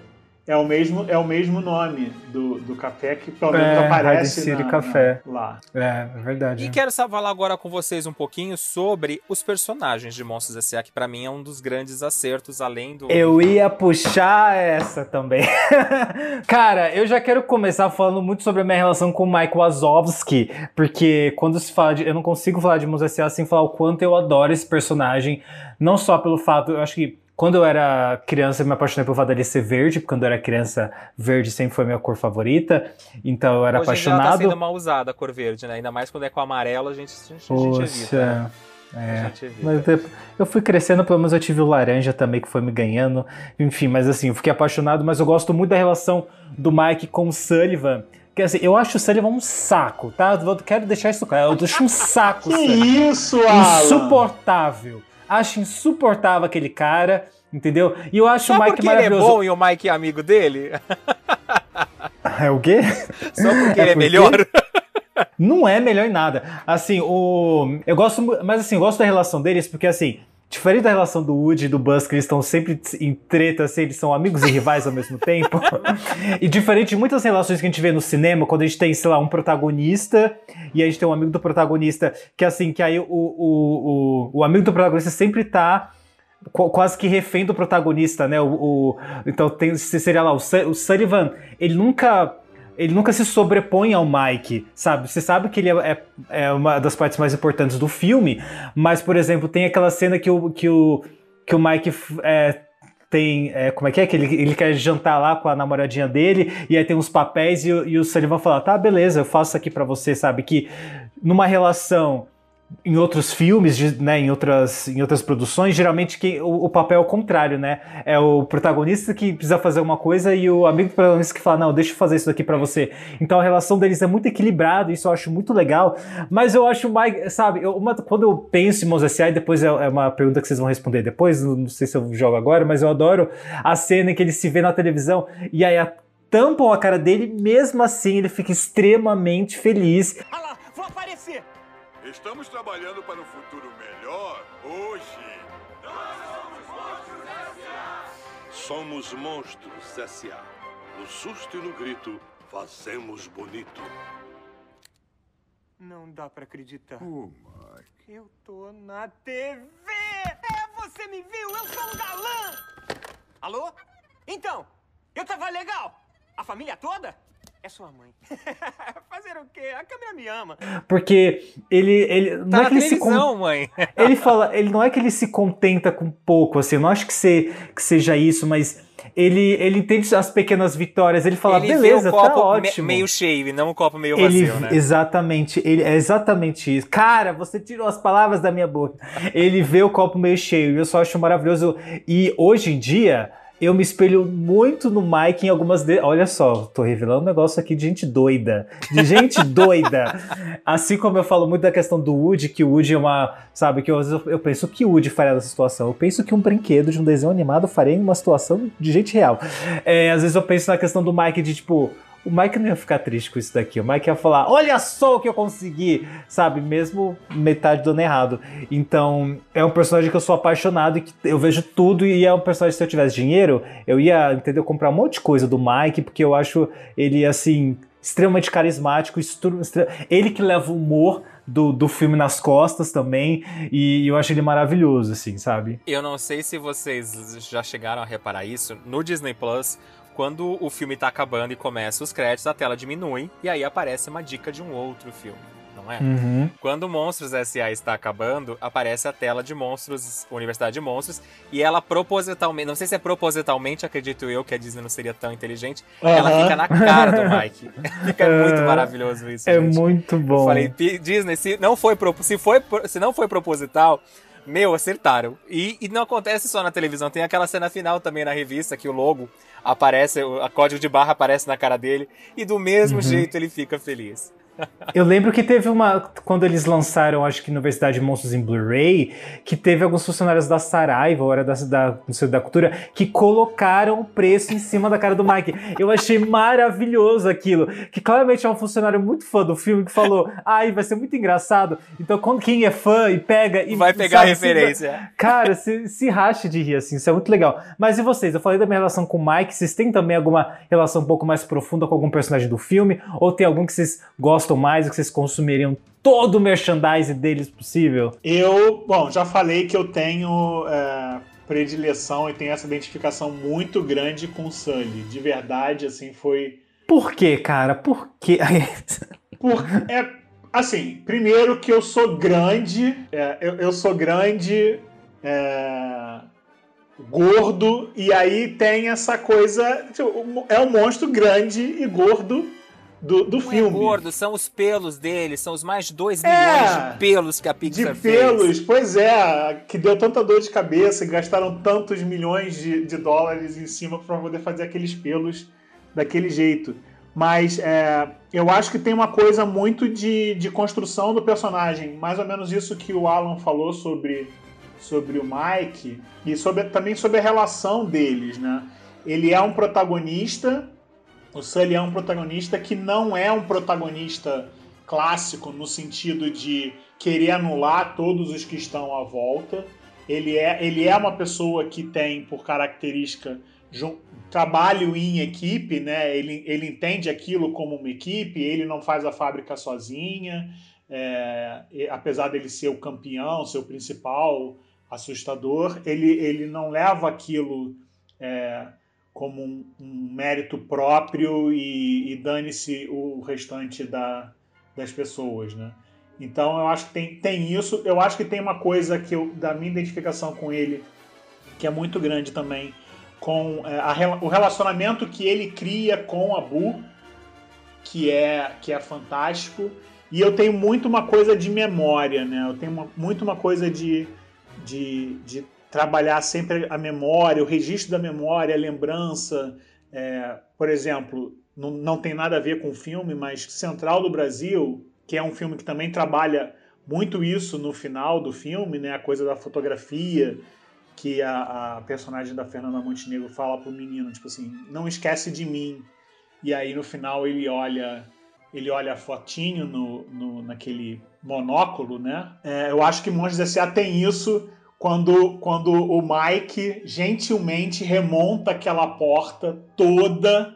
é o mesmo, é o mesmo nome do, do café que pelo menos É, aparece City na- Café. na- lá. É, é verdade. E quero só falar agora com vocês um pouquinho sobre os personagens de Monstros S.A., que pra mim é um dos grandes acertos, além do. Eu ia puxar essa também. <laughs> Cara, eu já quero começar falando muito sobre a minha relação com o Mike Wazowski, porque quando se fala de. Eu não consigo falar de Monstros S.A. sem falar o quanto eu adoro esse personagem. Não só pelo fato. Eu acho que quando eu era criança, eu me apaixonei pelo fato dele ser verde, porque quando eu era criança, verde sempre foi minha cor favorita. Então eu era Hoje em dia ela tá apaixonado. sendo mal usada a cor verde, né? Ainda mais quando é com amarelo, a gente, a gente, a gente evita. né? Poxa. A É, gente evita. mas depois- eu fui crescendo, pelo menos eu tive o laranja também, que foi me ganhando. Enfim, mas assim, eu fiquei apaixonado, mas eu gosto muito da relação do Mike com o Sullivan. Quer dizer, eu acho o Sullivan um saco, tá? Eu quero deixar isso claro. Eu acho um saco. Que Sullivan. isso, Alan? Insuportável. Acho insuportável aquele cara, entendeu? E eu acho Só o Mike porque ele é maravilhoso. bom e o Mike é amigo dele? É o quê? Só porque ele é porque- melhor? Não é melhor em nada. Assim, o. Eu gosto. Mas assim, eu gosto da relação deles, porque assim. Diferente da relação do Woody e do Buzz, que eles estão sempre em treta, assim, eles são amigos e rivais ao mesmo tempo. e diferente de muitas relações que a gente vê no cinema, quando a gente tem, sei lá, um protagonista e a gente tem um amigo do protagonista, que assim, que aí o, o, o, o amigo do protagonista sempre tá qu- quase que refém do protagonista, né? O, o- então tem, seria lá, o Sullivan, ele nunca. Ele nunca se sobrepõe ao Mike, sabe? Você sabe que ele é, é- é uma das partes mais importantes do filme, mas, por exemplo, tem aquela cena que o, que o, que o Mike é, tem. é, como é que é? Que ele, ele quer jantar lá com a namoradinha dele, e aí tem uns papéis, e, e o Sullivan fala: tá, beleza, eu faço isso aqui pra você, sabe? Que numa relação em outros filmes, né, em outras, em outras produções, geralmente quem, o, o papel é o contrário, né? É o protagonista que precisa fazer uma coisa e o amigo do protagonista que fala, não, deixa eu fazer isso aqui pra você. Então a relação deles é muito equilibrada, isso eu acho muito legal. Mas eu acho mais, sabe, eu- uma- quando eu penso em Mos S.A., depois é, é uma pergunta que vocês vão responder depois, não, não sei se eu jogo agora, mas eu adoro a cena em que ele se vê na televisão e aí a, tampam a cara dele, mesmo assim ele fica extremamente feliz. Ah lá, vou aparecer! Estamos trabalhando para um futuro melhor hoje. Somos monstros S.A. No susto e no grito, fazemos bonito. Não dá pra acreditar. Oh, Mike. Eu tô na TV! É, você me viu? Eu sou um galã! Alô? Então, eu tava legal. A família toda? É sua mãe. <laughs> Fazer o quê? A câmera me ama. Porque ele, ele não Tá é na que ele se con- mãe. <laughs> ele fala, ele não é que ele se contenta com pouco, assim, eu não acho que, se, que seja isso, mas ele, ele entende as pequenas vitórias, ele fala, ele beleza, o tá me- ótimo. meio cheio e não o copo meio ele, vazio, né? Exatamente, ele, é exatamente isso. Cara, você tirou as palavras da minha boca. Ele vê o copo meio cheio, e eu só acho maravilhoso. E hoje em dia, eu me espelho muito no Mike em algumas. De... Olha só, tô revelando um negócio aqui de gente doida. De gente <laughs> doida. Assim como eu falo muito da questão do Woody, que o Woody é uma. Sabe, que eu, às vezes eu penso que o Woody faria nessa situação. Eu penso que um brinquedo de um desenho animado faria em uma situação de gente real. É, às vezes eu penso na questão do Mike de tipo. O Mike não ia ficar triste com isso daqui. O Mike ia falar: Olha só o que eu consegui, sabe? Mesmo metade dando errado. Então, é um personagem que eu sou apaixonado e que eu vejo tudo. E é um personagem, se eu tivesse dinheiro, eu ia, entendeu? Comprar um monte de coisa do Mike, porque eu acho ele, assim, extremamente carismático. Ele que leva o humor do, do filme nas costas também. E eu acho ele maravilhoso, assim, sabe? Eu não sei se vocês já chegaram a reparar isso. No Disney Plus, quando o filme tá acabando e começa os créditos, a tela diminui e aí aparece uma dica de um outro filme não é? Uhum. Quando Monstros S.A. está acabando, aparece a tela de Monstros, Universidade de Monstros, e ela propositalmente, não sei se é propositalmente, acredito eu, que a Disney não seria tão inteligente, uhum. ela fica na cara do Mike. <laughs> fica muito maravilhoso isso, É gente. muito bom. Eu falei, Disney, se não foi, se foi, se não foi proposital, meu, acertaram. E, e, não acontece só na televisão, tem aquela cena final também na revista que o logo aparece, o código de barra aparece na cara dele, e do mesmo uhum. jeito ele fica feliz. Eu lembro que teve uma. Quando eles lançaram, acho que Universidade de Monstros em Blu-ray, que teve alguns funcionários da Saraiva, ou era da, da, da Cultura, que colocaram o preço em cima da cara do Mike. Eu achei maravilhoso aquilo. Que claramente é um funcionário muito fã do filme que falou: ai, vai ser muito engraçado. Então, quando quem é fã e pega. E, vai pegar sabe, a referência. Se, cara, se, se rache de rir, assim, isso é muito legal. Mas e vocês? Eu falei da minha relação com o Mike, vocês têm também alguma relação um pouco mais profunda com algum personagem do filme? Ou tem algum que vocês gostam? Gostam mais, que vocês consumiriam todo o merchandising deles possível? Eu, bom, já falei que eu tenho é, predileção e tenho essa identificação muito grande com o Sully. De verdade, assim, foi. Por quê, cara? Por quê? <laughs> Por, é, assim, primeiro que eu sou grande, é, eu, eu, sou grande, é, gordo, e aí tem essa coisa. Tipo, é um monstro grande e gordo do, do não filme. É gordo, são os pelos dele, são os mais de 2 milhões é, de pelos que a Pixar de pelos, fez. pois é, que deu tanta dor de cabeça, gastaram tantos milhões de, de dólares em cima para poder fazer aqueles pelos daquele jeito. Mas é, eu acho que tem uma coisa muito de, de construção do personagem, mais ou menos isso que o Alan falou sobre, sobre o Mike e sobre, também sobre a relação deles, né? Ele é um protagonista o Sully é um protagonista que não é um protagonista clássico no sentido de querer anular todos os que estão à volta. Ele é, ele é uma pessoa que tem por característica trabalho em equipe, né? Ele, ele entende aquilo como uma equipe, ele não faz a fábrica sozinha, é, apesar dele ser o campeão, ser o principal assustador, ele, ele não leva aquilo é, como um, um mérito próprio e, e dane-se o restante da, das pessoas, né? Então eu acho que tem, tem isso. Eu acho que tem uma coisa que eu, da minha identificação com ele que é muito grande também com é, a, o relacionamento que ele cria com a Bu, que é que é fantástico. E eu tenho muito uma coisa de memória, né? Eu tenho uma, muito uma coisa de, de, de trabalhar sempre a memória, o registro da memória, a lembrança. É, por exemplo, não, não tem nada a ver com o filme, mas Central do Brasil, que é um filme que também trabalha muito isso no final do filme, né? A coisa da fotografia, que a, a personagem da Fernanda Montenegro fala pro menino, tipo assim, não esquece de mim. E aí no final ele olha ele olha a fotinho no, no, naquele monóculo, né? É, eu acho que Monstros S.A. tem isso quando, quando o Mike gentilmente remonta aquela porta toda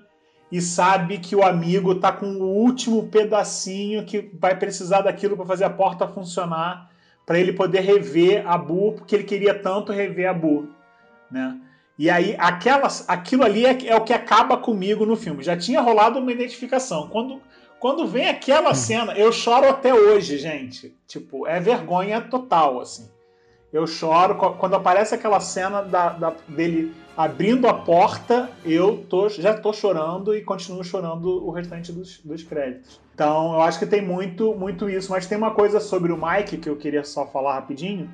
e sabe que o amigo tá com o último pedacinho que vai precisar daquilo para fazer a porta funcionar, para ele poder rever a Bu, porque ele queria tanto rever a Bu, né? E aí aquelas, aquilo ali é, é o que acaba comigo no filme. Já tinha rolado uma identificação. Quando quando vem aquela hum. cena, eu choro até hoje, gente. Tipo, é vergonha total, assim. Eu choro. Quando aparece aquela cena da, da, dele abrindo a porta, eu tô, já tô chorando e continuo chorando o restante dos, dos créditos. Então, eu acho que tem muito, muito isso. Mas tem uma coisa sobre o Mike que eu queria só falar rapidinho,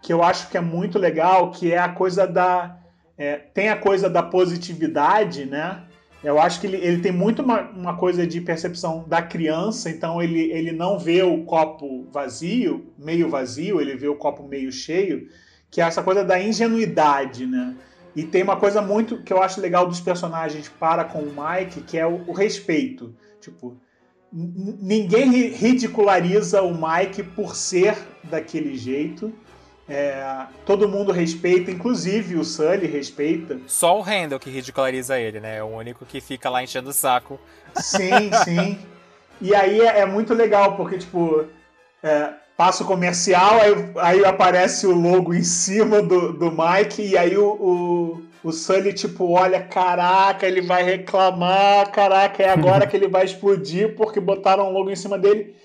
que eu acho que é muito legal, que é a coisa da. É, tem a coisa da positividade, né? Eu acho que ele, ele tem muito uma, uma, coisa de percepção da criança, então ele, ele não vê o copo vazio, meio vazio, ele vê o copo meio cheio, que é essa coisa da ingenuidade, né? E tem uma coisa muito que eu acho legal dos personagens para com o Mike, que é o, o respeito. Tipo, ninguém ridiculariza o Mike por ser daquele jeito. É, todo mundo respeita, inclusive o Sully respeita. Só o Randall que ridiculariza ele, né? É o único que fica lá enchendo o saco. Sim, <laughs> sim. E aí é, é muito legal, porque, tipo, é, passa o comercial, aí, aí aparece o logo em cima do, do Mike, e aí o, o, o Sully, tipo, olha, caraca, ele vai reclamar, caraca, é agora que ele vai explodir porque botaram o logo em cima dele.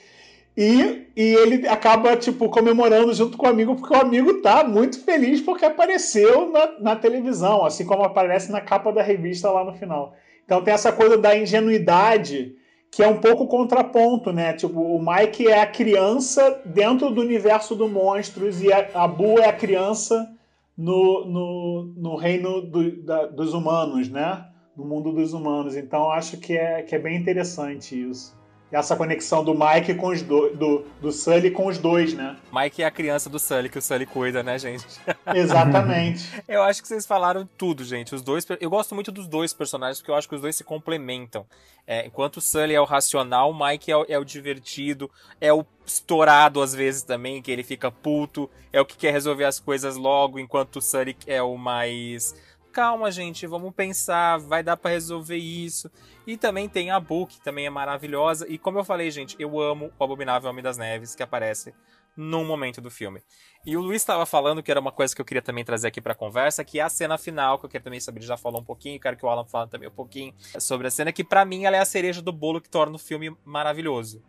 E, e ele acaba, tipo, comemorando junto com o amigo, porque o amigo tá muito feliz porque apareceu na, na televisão, assim como aparece na capa da revista lá no final. Então tem essa coisa da ingenuidade que é um pouco contraponto, né? Tipo, o Mike é a criança dentro do universo do monstros e a, a Boo é a criança no, no, no reino do, da, dos humanos, né? No mundo dos humanos. Então acho que é, que é bem interessante isso essa conexão do Mike com os do, do, do Sully com os dois, né? Mike é a criança do Sully que o Sully cuida, né, gente? <laughs> <laughs> Exatamente. eu acho que vocês falaram tudo, gente. Os dois, eu gosto muito dos dois personagens porque eu acho que os dois se complementam. É, enquanto o Sully é o racional, o Mike é o, é o divertido, é o estourado às vezes também, que ele fica puto, é o que quer resolver as coisas logo, enquanto o Sully é o mais calma, gente, vamos pensar, vai dar para resolver isso. E também tem a Boo, que também é maravilhosa. E como eu falei, gente, eu amo o Abominável Homem das Neves, que aparece num momento do filme. E o Luiz estava falando que era uma coisa que eu queria também trazer aqui para conversa, que é a cena final, que eu quero também saber, ele já falou um pouquinho, quero que o Alan fale também um pouquinho sobre a cena, que para mim ela é a cereja do bolo que torna o filme maravilhoso.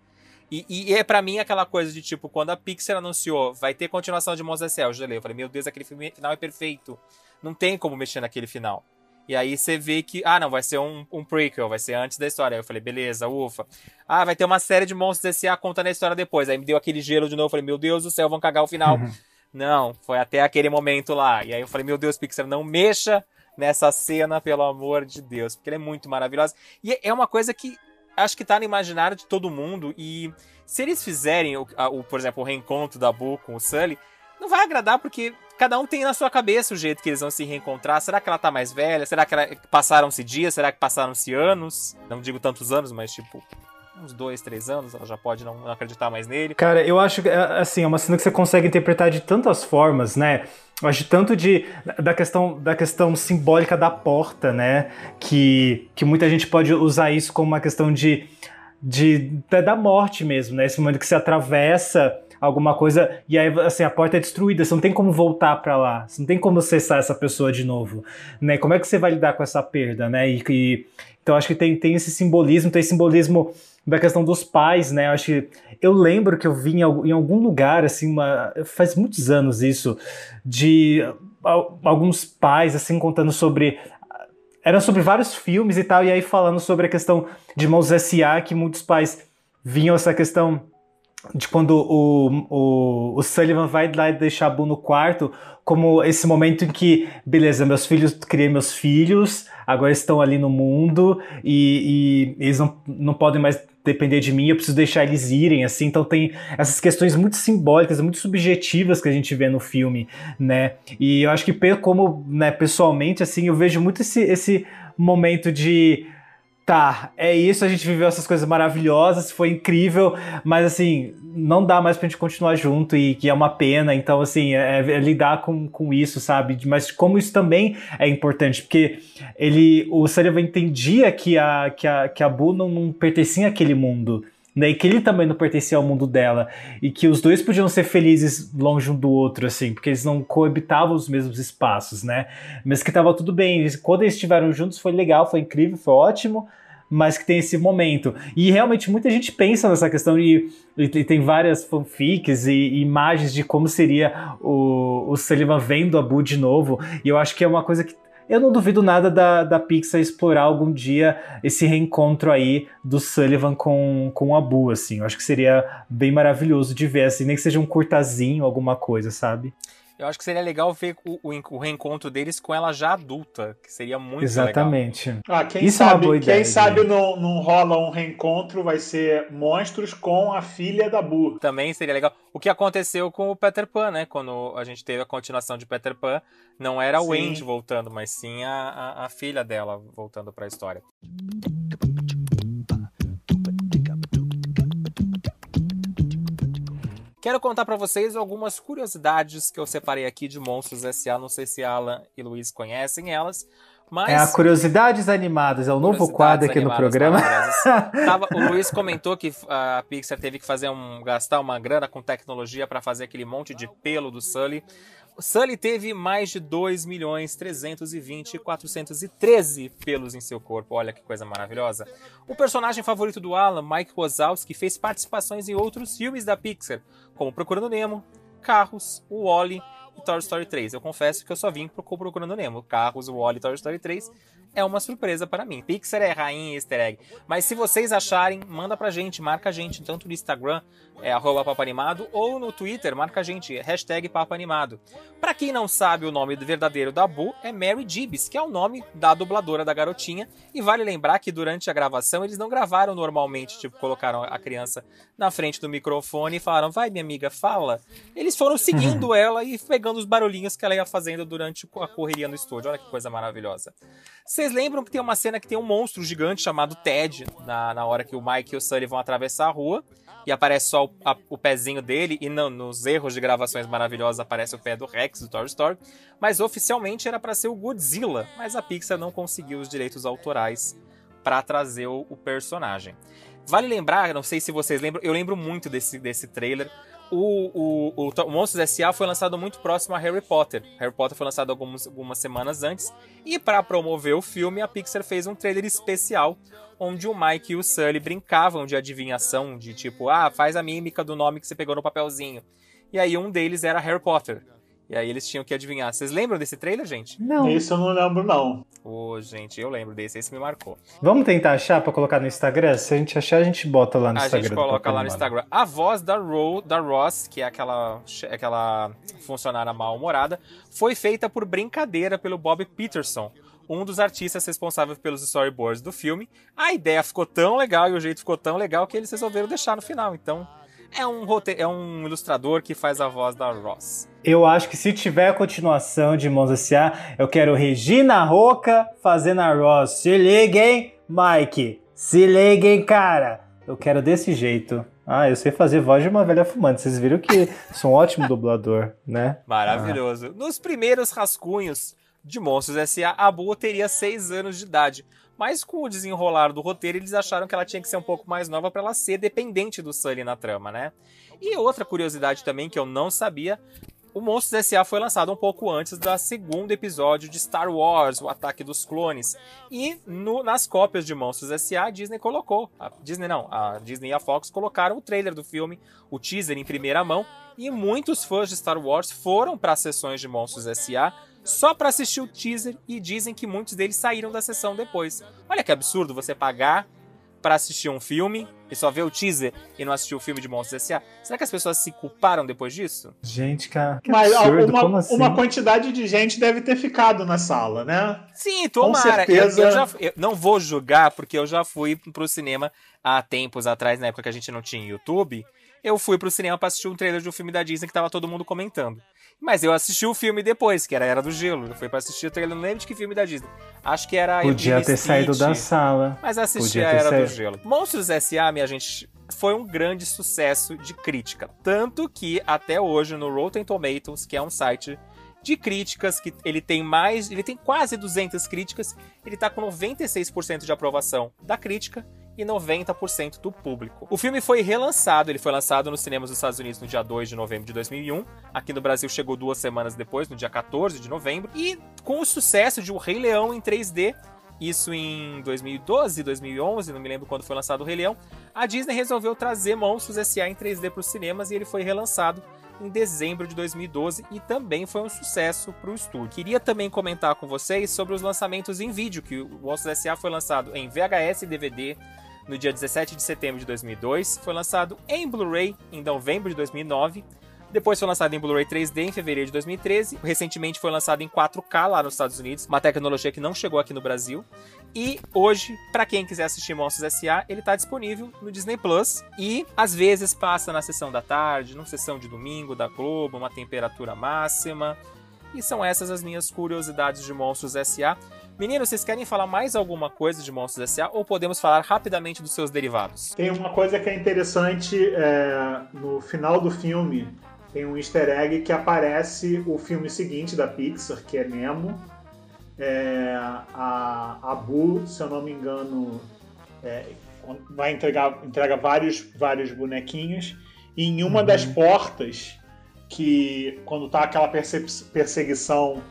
E, e é para mim aquela coisa de tipo, quando a Pixar anunciou, vai ter continuação de Monstros S.A., eu já eu falei, meu Deus, aquele filme final é perfeito não tem como mexer naquele final. E aí você vê que, ah, não, vai ser um, um prequel, vai ser antes da história. Aí eu falei, beleza, ufa. Ah, vai ter uma série de monstros S.A. contando a história depois. Aí me deu aquele gelo de novo, eu falei, meu Deus do céu, vão cagar o final. Uhum. Não, foi até aquele momento lá. E aí eu falei, meu Deus, Pixar, não mexa nessa cena, pelo amor de Deus, porque ela é muito maravilhosa. E é uma coisa que acho que tá no imaginário de todo mundo. E se eles fizerem, o, o por exemplo, o reencontro da Boo com o Sully, não vai agradar porque cada um tem na sua cabeça o jeito que eles vão se reencontrar. Será que ela tá mais velha? Será que passaram-se dias? Será que passaram-se anos? Não digo tantos anos, mas tipo, uns dois, três anos, ela já pode não, não acreditar mais nele. Cara, eu acho que, é, assim, é uma cena que você consegue interpretar de tantas formas, né? Eu acho tanto de da questão da questão simbólica da porta, né? Que, que muita gente pode usar isso como uma questão de, de da morte mesmo, né? Esse momento que você atravessa alguma coisa e aí assim a porta é destruída, você não tem como voltar para lá, você não tem como acessar essa pessoa de novo, né? Como é que você vai lidar com essa perda, né? E, e então acho que tem, tem esse simbolismo, tem simbolismo da questão dos pais, né? Eu acho que eu lembro que eu vi em, em algum lugar assim, uma, faz muitos anos isso, de alguns pais assim contando sobre era sobre vários filmes e tal, e aí falando sobre a questão de Mãos S.A., que muitos pais vinham essa questão de quando o, o, o Sullivan vai lá deixar a Boo no quarto, como esse momento em que, beleza, meus filhos, criei meus filhos, agora estão ali no mundo e, e eles não, não podem mais depender de mim, eu preciso deixar eles irem, assim, então tem essas questões muito simbólicas, muito subjetivas que a gente vê no filme, né, e eu acho que como, né, pessoalmente, assim, eu vejo muito esse, esse momento de tá, é isso, a gente viveu essas coisas maravilhosas, foi incrível, mas assim, não dá mais pra gente continuar junto e que é uma pena, então assim, é, é lidar com, com isso, sabe? Mas como isso também é importante, porque ele, o Sullivan entendia que a, que a, que a Boo não, não pertencia àquele mundo, né, e que ele também não pertencia ao mundo dela, e que os dois podiam ser felizes longe um do outro, assim, porque eles não coabitavam os mesmos espaços, né, mas que tava tudo bem, quando eles estiveram juntos foi legal, foi incrível, foi ótimo, mas que tem esse momento. E realmente muita gente pensa nessa questão e, e tem várias fanfics e, e, imagens de como seria o, o Sullivan vendo a Boo de novo, e eu acho que é uma coisa que eu não duvido nada da, da Pixar explorar algum dia esse reencontro aí do Sullivan com, com a Boo, assim. Eu acho que seria bem maravilhoso de ver, assim, nem que seja um curtazinho, alguma coisa, sabe? Eu acho que seria legal ver o, o, o reencontro deles com ela já adulta, que seria muito Exatamente. legal. Ah, quem Isso é uma sabe, boa quem ideia, sabe gente. não, não rola um reencontro, vai ser monstros com a filha da Boo. Também seria legal. O que aconteceu com o Peter Pan, né? Quando a gente teve a continuação de Peter Pan, não era o. Andy voltando, mas sim a, a, a filha dela voltando pra história. Quero contar pra vocês algumas curiosidades que eu separei aqui de Monstros S.A. Não sei se Alan e Luiz conhecem elas, mas... É a Curiosidades Animadas, é o novo quadro aqui no programa. <laughs> Tava- o Luiz comentou que a Pixar teve que fazer um gastar uma grana com tecnologia para fazer aquele monte de pelo do Sully. Sully teve mais de 2 milhões 320 e 413 pelos em seu corpo. Olha que coisa maravilhosa. O personagem favorito do Alan, Mike Wazowski, fez participações em outros filmes da Pixar, como Procurando Nemo, Carros, o Wally e Toy Story 3. Eu confesso que eu só vim pro Procurando Nemo. Carros, o Wally e Toy Story 3 é uma surpresa para mim. Pixar é rainha easter egg. Mas se vocês acharem, manda pra gente, marca a gente, tanto no Instagram, é arroba papanimado, ou no Twitter, marca a gente, hashtag papanimado. Pra quem não sabe, o nome verdadeiro da Boo é Mary Gibbs, que é o nome da dubladora da garotinha. E vale lembrar que durante a gravação eles não gravaram normalmente, tipo, colocaram a criança na frente do microfone e falaram, vai minha amiga, fala. Eles foram seguindo <laughs> ela e pegando os barulhinhos que ela ia fazendo durante a correria no estúdio. Olha que coisa maravilhosa. Vocês lembram que tem uma cena que tem um monstro gigante chamado Ted, na, na hora que o Mike e o Sully vão atravessar a rua, e aparece só o, a- o pezinho dele, e não, nos erros de gravações maravilhosas aparece o pé do Rex, do Toy Story, mas oficialmente era para ser o Godzilla, mas a Pixar não conseguiu os direitos autorais para trazer o, o personagem. Vale lembrar, não sei se vocês lembram, eu lembro muito desse, desse trailer. O, o, o, Monstros S.A. foi lançado muito próximo a Harry Potter. Harry Potter foi lançado algumas, algumas semanas antes. E para promover o filme, a Pixar fez um trailer especial onde o Mike e o Sully brincavam de adivinhação, de tipo, ah, faz a mímica do nome que você pegou no papelzinho. E aí um deles era Harry Potter. E aí eles tinham que adivinhar. Vocês lembram desse trailer, gente? Não. Isso eu não lembro, não. Ô, gente, eu lembro desse, esse me marcou. Vamos tentar achar pra colocar no Instagram? Se a gente achar, a gente bota lá no a Instagram. gente do coloca lá no. Instagram. A voz da, Ro, da Ross, que é aquela, aquela funcionária mal-humorada, foi feita por brincadeira pelo Bob Peterson, um dos artistas responsáveis pelos storyboards do filme. A ideia ficou tão legal e o jeito ficou tão legal que eles resolveram deixar no final. Então, é um, rote... é um ilustrador que faz a voz da Ross. Eu acho que se tiver a continuação de Mons S.A., eu quero Regina Roca fazendo a Ross. Se liguem, Mike. Se liguem, cara. Eu quero desse jeito. Ah, eu sei fazer voz de uma velha fumante. Vocês viram que <laughs> sou um ótimo dublador, né? Maravilhoso. Nos primeiros rascunhos de Monstros S.A., a Boo teria 6 anos de idade. Mas com o desenrolar do roteiro, eles acharam que ela tinha que ser um pouco mais nova para ela ser dependente do Sully na trama, né? E outra curiosidade também que eu não sabia, o Monstros S.A. foi lançado um pouco antes do segundo episódio de Star Wars, o Ataque dos Clones. E no- nas cópias de Monstros S.A., a Disney colocou. A Disney não, a Disney e a Fox colocaram o trailer do filme, o teaser em primeira mão. E muitos fãs de Star Wars foram para as sessões de Monstros S.A. só para assistir o teaser e dizem que muitos deles saíram da sessão depois. Olha que absurdo você pagar para assistir um filme e só ver o teaser e não assistir o filme de Monstros S.A. Será que as pessoas se culparam depois disso? Gente, cara, que Mas absurdo, uma, como assim? uma quantidade de gente deve ter ficado na sala, né? Sim, tomara. Com Eu- certeza. Eu, já, eu não vou julgar, porque eu já fui pro cinema há tempos atrás, na época que a gente não tinha YouTube. Eu fui pro cinema pra assistir um trailer de um filme da Disney que tava todo mundo comentando. Mas eu assisti o filme depois, que era Era do Gelo. Eu fui pra assistir o trailer, não lembro de que filme da Disney. Acho que era Podia ter saído da sala. Mas assisti a Era do saído. Gelo. Monstros S.A., minha gente, foi um grande sucesso de crítica. Tanto que, até hoje, no Rotten Tomatoes, que é um site de críticas, que ele tem mais, ele tem quase 200 críticas, ele tá com 96% de aprovação da crítica e 90% do público. O filme foi relançado, ele foi lançado nos cinemas dos Estados Unidos no dia 2 de novembro de 2001, aqui no Brasil chegou duas semanas depois, no dia 14 de novembro, e com o sucesso de O Rei Leão em 3D, isso em 2012, 2011, não me lembro quando foi lançado o Rei Leão, a Disney resolveu trazer Monstros S.A. em 3D para os cinemas e ele foi relançado em dezembro de 2012 e também foi um sucesso para o estúdio. Queria também comentar com vocês sobre os lançamentos em vídeo, que o Monstros S.A. foi lançado em VHS e DVD no dia 17 de setembro de 2002, foi lançado em Blu-ray em novembro de 2009, Depois foi lançado em Blu-ray 3D em fevereiro de 2013. Recentemente foi lançado em 4K lá nos Estados Unidos, uma tecnologia que não chegou aqui no Brasil. E hoje, para quem quiser assistir Monstros S.A., ele tá disponível no Disney Plus e às vezes passa na sessão da tarde, na sessão de domingo da Globo, uma temperatura máxima. E são essas as minhas curiosidades de Monstros S.A. Meninos, vocês querem falar mais alguma coisa de Monstros S.A. ou podemos falar rapidamente dos seus derivados? Tem uma coisa que é interessante é, no final do filme. Tem um easter egg que aparece o filme seguinte da Pixar, que é Nemo. É, a, a Boo, se eu não me engano, é, vai entregar entrega vários, vários bonequinhos. E em uma uhum. das portas, que quando tá aquela perseguição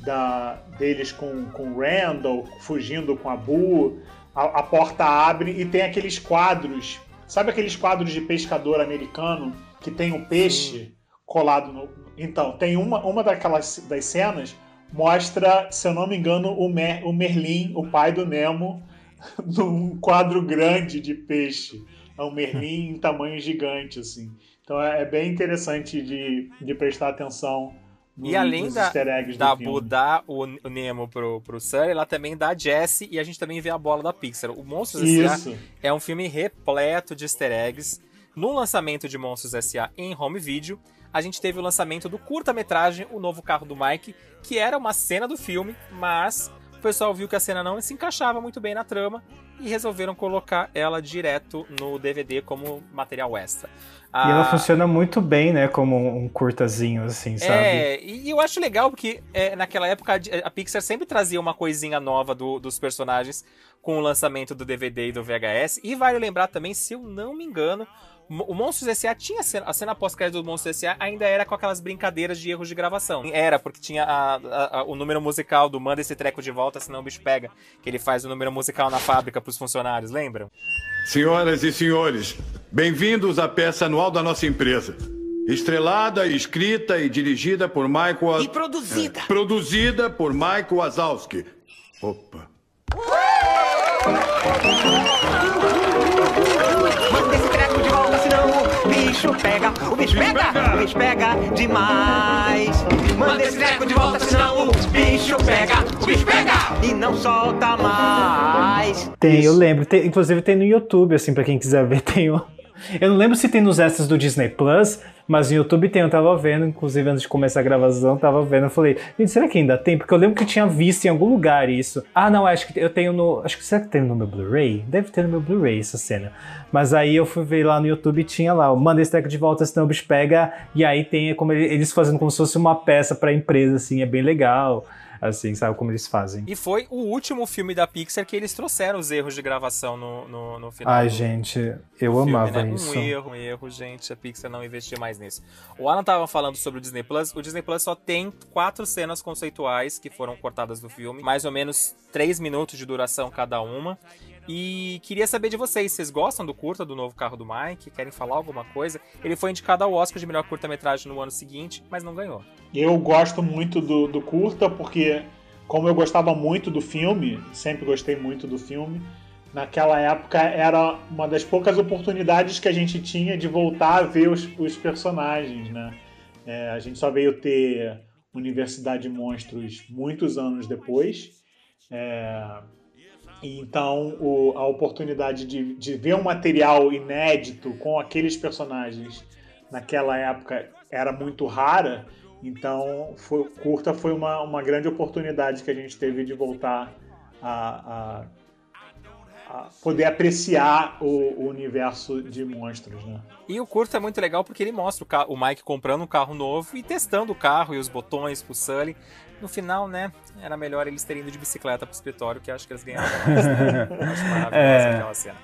da, deles com, com o Randall, fugindo com a Boo, a, a, porta abre e tem aqueles quadros. Sabe aqueles quadros de pescador americano que tem o um peixe colado no. Então, tem uma, uma daquelas das cenas mostra, se eu não me engano, o, Mer, o Merlin, o pai do Nemo, <laughs> num quadro grande de peixe. É um Merlin em tamanho gigante, assim. Então é, é bem interessante de, de prestar atenção e além da, da Boo dar o, o Nemo pro, pro Sully, ela também dá a Jessie e a gente também vê a bola da Pixar. O Monstros S.A. é um filme repleto de easter eggs. No lançamento de Monstros S.A. em home video, a gente teve o lançamento do curta-metragem O Novo Carro do Mike, que era uma cena do filme, mas o pessoal viu que a cena não se encaixava muito bem na trama e resolveram colocar ela direto no DVD como material extra. E ela funciona muito bem, né? Como um curtazinho, assim, sabe? É, e eu acho legal porque é, naquela época a Pixar sempre trazia uma coisinha nova do, dos personagens com o lançamento do DVD e do VHS. E vale lembrar também, se eu não me engano, o Monstros S.A. tinha a cena, a cena pós-crédito do Monstros S.A. ainda era com aquelas brincadeiras de erros de gravação. Era, porque tinha a, a, a, o número musical do Manda esse treco de volta, senão o bicho pega. Que ele faz o número musical na fábrica pros funcionários, lembram? Senhoras e senhores, bem-vindos à peça anual da nossa empresa. Estrelada, escrita e dirigida por Michael... E produzida. É, produzida por Michael Wazowski. Opa. Bicho pega. O bicho pega, o bicho pega demais. Manda esse treco de volta, senão o bicho pega. O bicho pega e não solta mais. Tem, eu lembro. Tem, inclusive tem no YouTube, assim, pra quem quiser ver, <laughs> tem o. Eu não lembro se tem nos extras do Disney Plus, mas no YouTube tem, eu tava vendo, inclusive antes de começar a gravação, tava vendo, eu falei, gente, será que ainda tem? Porque eu lembro que eu tinha visto em algum lugar isso. Ah, não, acho que eu tenho no. Acho que será que tem no meu Blu-ray? Deve ter no meu Blu-ray essa cena. Mas aí eu fui ver lá no YouTube e tinha lá, manda esse treco de volta, senão o bicho pega, e aí tem como eles fazendo como se fosse uma peça pra empresa, assim, é bem legal assim, sabe como eles fazem. E foi o último filme da Pixar que eles trouxeram os erros de gravação no, no, no final. Ai, do, gente, eu filme, amava né? isso. Um erro, um erro, gente, a Pixar não investiu mais nisso. O Alan tava falando sobre o Disney Plus, o Disney Plus só tem quatro cenas conceituais que foram cortadas do filme, mais ou menos três minutos de duração cada uma. E queria saber de vocês, vocês gostam do curta do novo carro do Mike? Querem falar alguma coisa? Ele foi indicado ao Oscar de melhor curta-metragem no ano seguinte, mas não ganhou. Eu gosto muito do, do curta porque, como eu gostava muito do filme, sempre gostei muito do filme, naquela época era uma das poucas oportunidades que a gente tinha de voltar a ver os, os personagens, né? É, a gente só veio ter Universidade de Monstros muitos anos depois. É, então, o, a oportunidade de, de ver um material inédito com aqueles personagens naquela época era muito rara. Então, foi, curta foi uma, uma grande oportunidade que a gente teve de voltar a, a, a poder apreciar o, o, universo de monstros, né? E o curta é muito legal porque ele mostra o, o Mike comprando um carro novo e testando o carro e os botões pro Sully. No final, né, era melhor eles terem ido de bicicleta pro escritório, que acho que eles ganhavam <laughs> mais, né? acho maravilhosa é. aquela cena.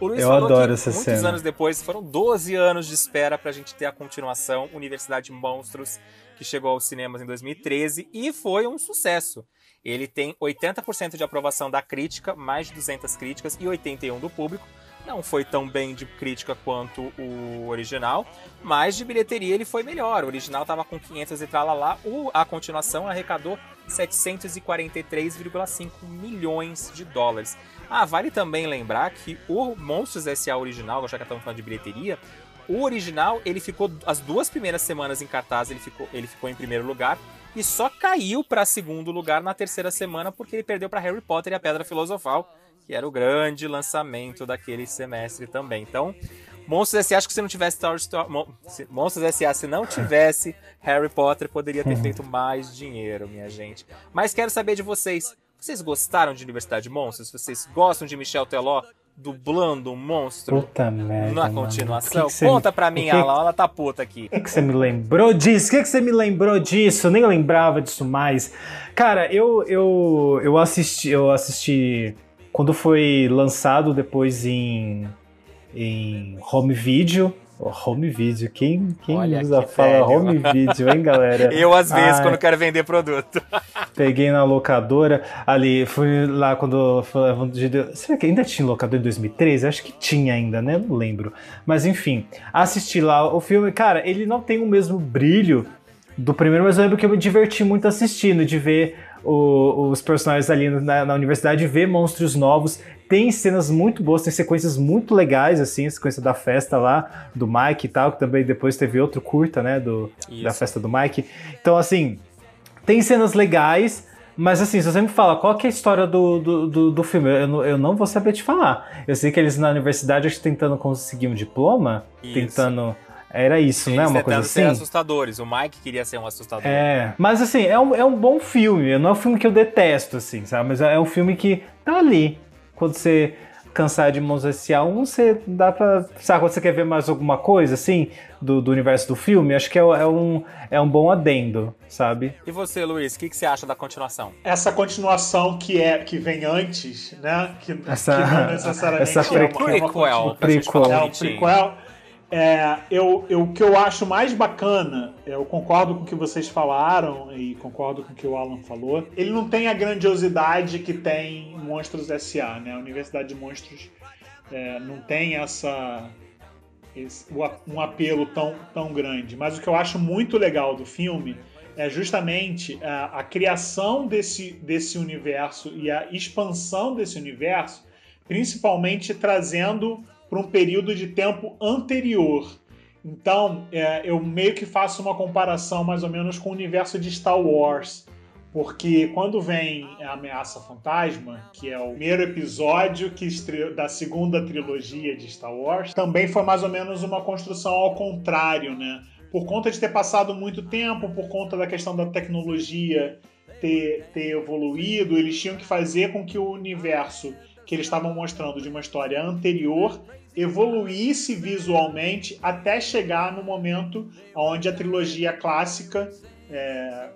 O Luiz Eu falou adoro que essa muitos cena. anos depois, foram 12 anos de espera pra gente ter a continuação, Universidade Monstros, que chegou aos cinemas em 2013 e foi um sucesso. Ele tem 80% de aprovação da crítica, mais de 200 críticas e 81 do público. Não foi tão bem de crítica quanto o original, mas de bilheteria ele foi melhor. O original estava com 500 e tralalá, a continuação arrecadou 743,5 milhões de dólares. Ah, vale também lembrar que o Monstros S.A. original, já que estamos falando de bilheteria, o original, ele ficou as duas primeiras semanas em cartaz, ele ficou, ele ficou em primeiro lugar e só caiu para segundo lugar na terceira semana porque ele perdeu para Harry Potter e a Pedra Filosofal, que era o grande lançamento daquele semestre também. Então, Monstros S.A. acho que se não tivesse Tower Story, Monstros S.A. se não tivesse Harry Potter poderia ter feito <laughs> mais dinheiro, minha gente. Mas quero saber de vocês. Vocês gostaram de Universidade de Monstros? Vocês gostam de Michel Teló dublando um monstro Puta merda, na continuação? Que que Conta pra mim, que- Alan. Ela tá puta aqui. O que, você me lembrou disso? O que, que você me lembrou disso? Eu nem lembrava disso mais. Cara, eu, eu, eu assisti. Eu assisti quando foi lançado depois em, em home video. Home video, quem, quem Olha usa que fala velho. home video, hein, galera? <laughs> Eu, às vezes, Ai. quando quero vender produto. <laughs> Peguei na locadora ali, fui lá quando. Será que ainda tinha locadora em 2013? Acho que tinha ainda, né? Não lembro. Mas enfim, assisti lá o filme. Cara, ele não tem o mesmo brilho do primeiro, mas eu lembro que eu me diverti muito assistindo, de ver o- os personagens ali na, na universidade, ver monstros novos. Tem cenas muito boas, tem sequências muito legais, assim, a sequência da festa lá, do Mike e tal, que também depois teve outro curta, né? Do, da festa do Mike. Então, assim, tem cenas legais, mas assim, se você me fala qual que é a história do, do, do, do filme, eu não, eu não vou saber te falar. Eu sei que eles na universidade acho que tentando conseguir um diploma, Isso. tentando. Era isso, né? Uma coisa tentando ser assim. assustadores. O Mike queria ser um assustador. É, mas assim, é um, é um bom filme. Não é um filme que eu detesto, assim, sabe? Mas é um filme que tá ali. Quando você cansar de Monstros S.A., um, você dá pra. Sabe, quando você quer ver mais alguma coisa, assim, do, do universo do filme, acho que é, é um, é um bom adendo, sabe? E você, Luiz, o que, que você acha da continuação? Essa continuação que é que vem antes, né? Que, Essa- que não necessariamente essa é uma- prequel. é uma Prequel, É um prequel. É, eu, eu, o que eu acho mais bacana, eu concordo com o que vocês falaram e concordo com o que o Alan falou. Ele não tem a grandiosidade que tem Monstros S.A., né? A Universidade de Monstros é, não tem essa esse- um apelo tão, tão grande. Mas o que eu acho muito legal do filme é justamente a, a criação desse, desse universo e a expansão desse universo, principalmente trazendo para um período de tempo anterior. Então, é, eu meio que faço uma comparação mais ou menos com o universo de Star Wars. Porque quando vem a Ameaça Fantasma, que é o primeiro episódio que da segunda trilogia de Star Wars, também foi mais ou menos uma construção ao contrário, né? Por conta de ter passado muito tempo, por conta da questão da tecnologia ter, ter evoluído, eles tinham que fazer com que o universo que eles estavam mostrando de uma história anterior evoluísse visualmente até chegar no momento onde a trilogia clássica é,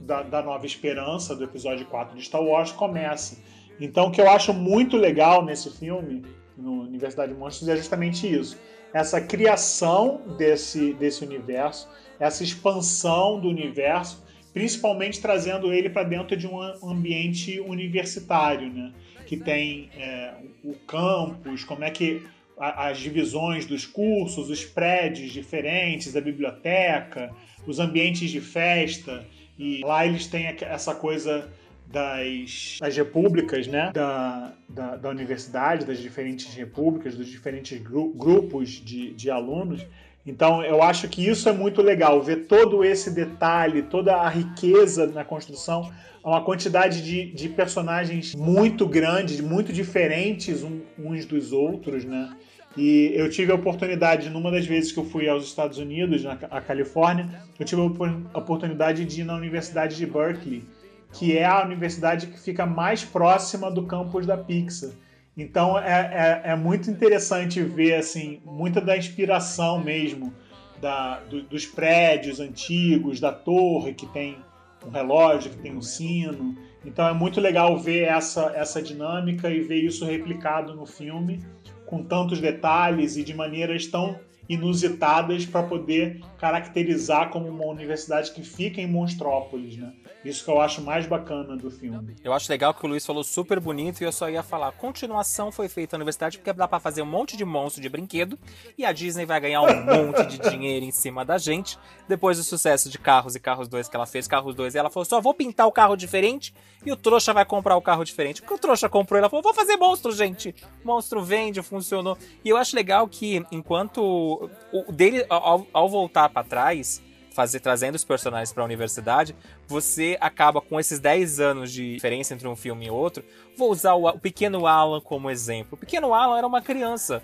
da, da Nova Esperança, do episódio 4 de Star Wars, começa. Então, o que eu acho muito legal nesse filme, no Universidade de Monstros, é justamente isso. Essa criação desse, desse universo, essa expansão do universo, principalmente trazendo ele para dentro de um ambiente universitário, né? que tem é, o campus, como é que as divisões dos cursos, os prédios diferentes, a biblioteca, os ambientes de festa. E lá eles têm essa coisa das, das repúblicas, né? Da, da, da universidade, das diferentes repúblicas, dos diferentes gru- grupos de, de alunos. Então, eu acho que isso é muito legal, ver todo esse detalhe, toda a riqueza na construção, uma quantidade de, de personagens muito grande, muito diferentes uns dos outros, né? E eu tive a oportunidade, numa das vezes que eu fui aos Estados Unidos, na Califórnia, eu tive a oportunidade de ir na Universidade de Berkeley, que é a universidade que fica mais próxima do campus da Pixar. Então é, é, é muito interessante ver assim muita da inspiração mesmo da, do- dos prédios antigos, da torre que tem um relógio, que tem um sino. Então é muito legal ver essa, essa dinâmica e ver isso replicado no filme com tantos detalhes e de maneiras tão inusitadas para poder caracterizar como uma universidade que fica em Monstrópolis, né? Isso que eu acho mais bacana do filme. Eu acho legal que o Luiz falou super bonito e eu só ia falar. Continuação foi feita na universidade porque dá pra fazer um monte de monstro de brinquedo e a Disney vai ganhar um monte de dinheiro em cima da gente. Depois do sucesso de Carros e Carros 2 que ela fez, Carros 2, ela falou: só vou pintar o carro diferente e o trouxa vai comprar o carro diferente. Porque o trouxa comprou, ela falou: vou fazer monstro, gente. Monstro vende, funcionou. E eu acho legal que enquanto o, dele, ao, ao voltar para trás, fazer trazendo os personagens para a universidade, você acaba com esses 10 anos de diferença entre um filme e outro. Vou usar o, o pequeno Alan como exemplo. O pequeno Alan era uma criança.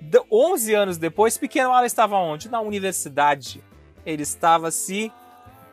De, 11 anos depois, pequeno Alan estava onde? Na universidade. Ele estava se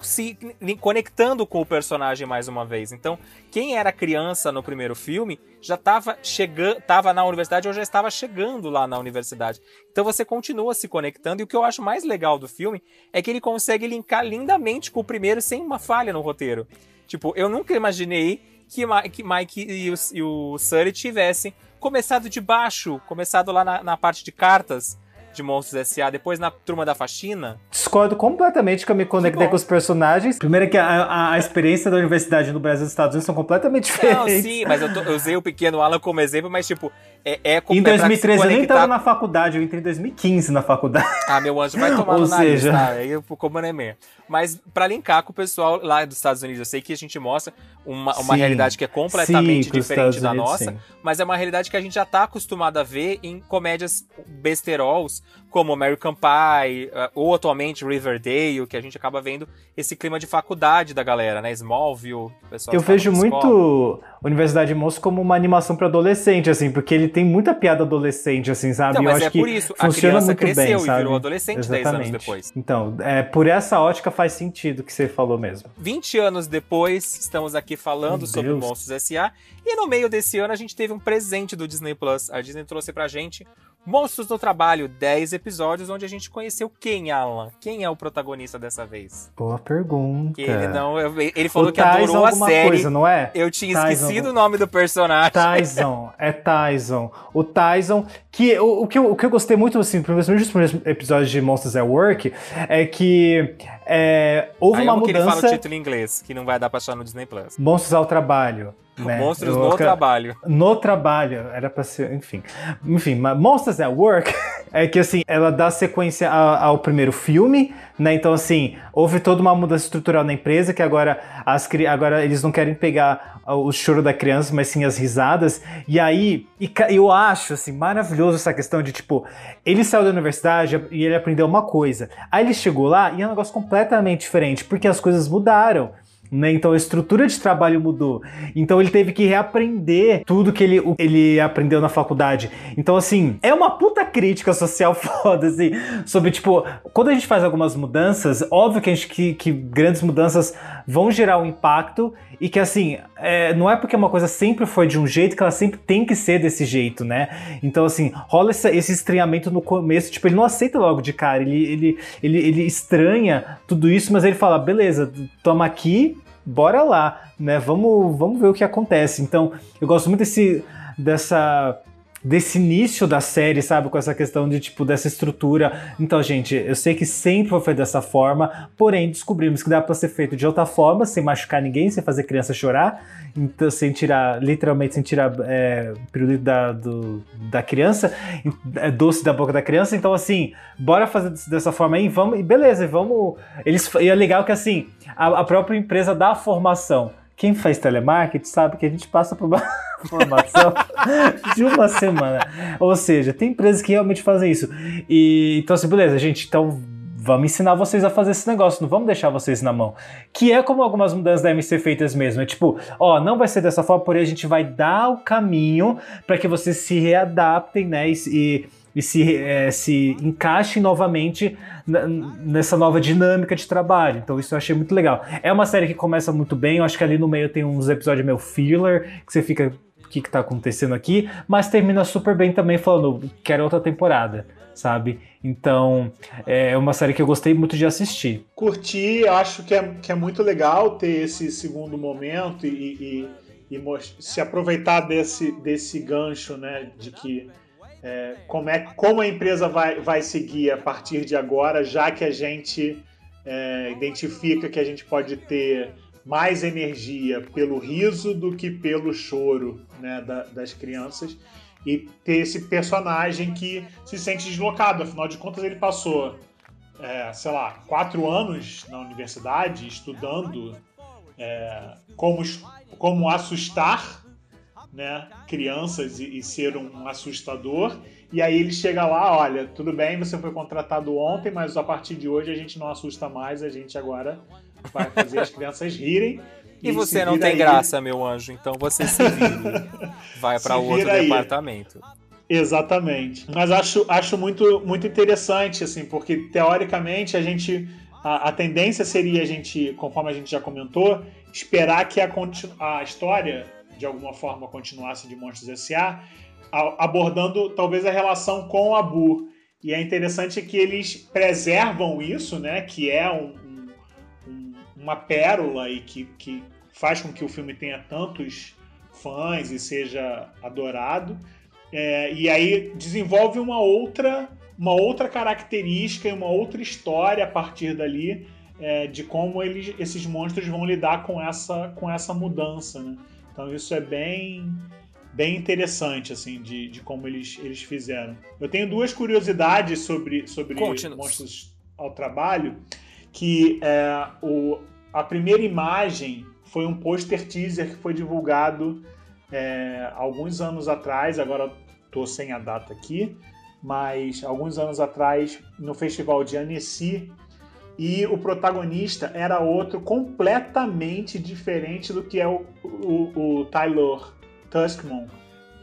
se conectando com o personagem mais uma vez. Então, quem era criança no primeiro filme já estava chegando, estava na universidade ou já estava chegando lá na universidade. Então você continua se conectando e o que eu acho mais legal do filme é que ele consegue linkar lindamente com o primeiro sem uma falha no roteiro. Tipo, eu nunca imaginei que, Mike e o, e o Sully tivessem começado de baixo, começado lá na, na parte de cartas de Monstros S.A., depois na Turma da Faxina. Discordo completamente que eu me conectei com os personagens. Primeiro que a, a, a, experiência da universidade no Brasil e nos Estados Unidos são completamente diferentes. Não, sim, mas eu, tô, eu usei o pequeno Alan como exemplo, mas tipo, é, é Em 2013 eu nem tava na faculdade, eu entrei em 2015 na faculdade. Ah, meu anjo, vai <laughs> tomar Ou no seja... nariz, tá? Aí eu como é Mas para linkar com o pessoal lá dos Estados Unidos, eu sei que a gente mostra uma, uma realidade que é completamente sim, diferente da Unidos, nossa, sim. mas é uma realidade que a gente já tá acostumado a ver em comédias besterols, como American Pie, uh, ou atualmente Riverdale, que a gente acaba vendo esse clima de faculdade da galera, né? Smallville, pessoal. Eu vejo muito Universidade de Monstros como uma animação para adolescente, assim, porque ele tem muita piada adolescente, assim, sabe? Então, mas Eu é acho por isso, a criança cresceu bem, e virou adolescente Exatamente. 10 anos depois. Então, é, por essa ótica faz sentido que você falou mesmo. 20 anos depois, estamos aqui falando Meu sobre Deus. Monstros S.A. E no meio desse ano a gente teve um presente do Disney Plus. A Disney trouxe pra gente Monstros no Trabalho, 10 episódios, onde a gente conheceu quem, Alan? Quem é o protagonista dessa vez? Boa pergunta. Ele não. Ele falou o que Tyson adorou a série. Coisa, não é? Eu tinha Tyson. esquecido o nome do personagem. Tyson, é Tyson. O Tyson, que o, o, que, eu, o que eu gostei muito, assim, nos primeiros episódios de Monsters at Work, é que é, houve Aí uma mudança. Que ele fala o título em inglês, que não vai dar pra achar no Disney Plus. Monstros ao Trabalho. Né? Monstros eu, no trabalho. No trabalho, era pra ser, enfim. Enfim, Monsters at Work <laughs> é que assim, ela dá sequência ao, primeiro filme, né? Então, assim, houve toda uma mudança estrutural na empresa que agora, as, agora eles não querem pegar o choro da criança, mas sim as risadas. E aí, e, eu acho, assim, maravilhoso essa questão de, tipo, ele saiu da universidade e ele aprendeu uma coisa. Aí ele chegou lá e é um negócio completamente diferente, porque as coisas mudaram. Né? Então a estrutura de trabalho mudou. Então ele teve que reaprender tudo que ele, ele aprendeu na faculdade. Então, assim, é uma puta crítica social <laughs> foda, assim, sobre, tipo, quando a gente faz algumas mudanças, óbvio que, a gente, que, que grandes mudanças vão gerar um impacto e que, assim, é, não é porque uma coisa sempre foi de um jeito que ela sempre tem que ser desse jeito, né? Então, assim, rola esse, esse estranhamento no começo, tipo, ele não aceita logo de cara, ele, ele, ele, ele estranha tudo isso, mas ele fala, beleza, toma aqui, bora lá, né? Vamos, vamos ver o que acontece. Então, eu gosto muito desse, dessa desse início da série, sabe? Com essa questão de, tipo, dessa estrutura. Então, gente, eu sei que sempre foi dessa forma, porém descobrimos que dá para ser feito de outra forma, sem machucar ninguém, sem fazer criança chorar, então, sem tirar, literalmente, sem tirar é, pirulito da, do, da criança, é, doce da boca da criança. Então, assim, bora fazer dessa forma aí, vamos, e beleza, vamos. Eles, e é legal que, assim, a, a própria empresa dá a formação quem faz telemarketing sabe que a gente passa por uma <laughs> formação de uma semana. Ou seja, tem empresas que realmente fazem isso. E então, assim, beleza, gente, então vamos ensinar vocês a fazer esse negócio, não vamos deixar vocês na mão. Que é como algumas mudanças devem ser feitas mesmo. É tipo, ó, não vai ser dessa forma, porém a gente vai dar o caminho para que vocês se readaptem, né? E, e se, é, se encaixe novamente nessa nova dinâmica de trabalho. Então isso eu achei muito legal. É uma série que começa muito bem, eu acho que ali no meio tem uns episódios meio filler, que você fica, o que, que tá acontecendo aqui? Mas termina super bem também falando, quero outra temporada, sabe? Então é uma série que eu gostei muito de assistir. Curti, acho que é, que é muito legal ter esse segundo momento e, e, e se aproveitar desse, desse gancho, né, de que é, como, é, como a empresa vai, vai seguir a partir de agora, já que a gente é, identifica que a gente pode ter mais energia pelo riso do que pelo choro né, da, das crianças e ter esse personagem que se sente deslocado. Afinal de contas, ele passou, é, sei lá, quatro anos na universidade estudando é, como, como assustar né, crianças e, e, ser um assustador. E aí ele chega lá, olha, tudo bem, você foi contratado ontem, mas a partir de hoje a gente não assusta mais, a gente agora vai fazer as crianças rirem. E, e você não tem aí... graça, meu anjo, então você se <laughs> vira. vai para outro aí. departamento. Exatamente. Mas acho, acho muito, muito interessante, assim, porque teoricamente a gente. A, a tendência seria a gente, conforme a gente já comentou, esperar que a, a história de alguma forma continuasse de Monstros S.A., abordando talvez a relação com o Abu. E é interessante que eles preservam isso, né? Que é um, um, uma pérola e que, que faz com que o filme tenha tantos fãs e seja adorado. É, e aí desenvolve uma outra, uma outra característica e uma outra história a partir dali é, de como eles, esses monstros vão lidar com essa, com essa mudança. Né? Então isso é bem bem interessante assim de, de como eles, eles fizeram. Eu tenho duas curiosidades sobre sobre monstros ao trabalho que é, o, a primeira imagem foi um pôster teaser que foi divulgado é, alguns anos atrás, agora estou sem a data aqui, mas alguns anos atrás no festival de Annecy e o protagonista era outro completamente diferente do que é o, o, o Tyler Tuskman.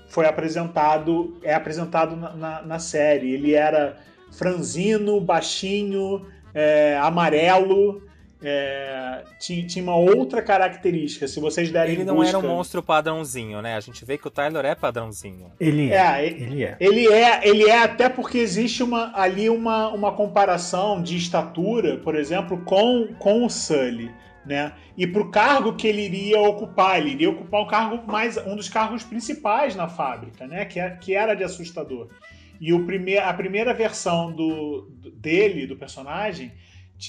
Foi apresentado é apresentado na, na, na série. Ele era franzino baixinho é, amarelo é, tinha, tinha, uma outra característica. Se vocês derem Ele não busca... era um monstro padrãozinho, né? A gente vê que o Tyler é padrãozinho. Ele é. é ele, é. Ele é, ele é até porque existe uma, ali uma, uma comparação de estatura, por exemplo, com, com o Sully. Né? E para o cargo que ele iria ocupar, ele iria ocupar um cargo mais um dos cargos principais na fábrica, né? Que, é, que era de assustador. E o primeir, a primeira versão do, dele, do personagem,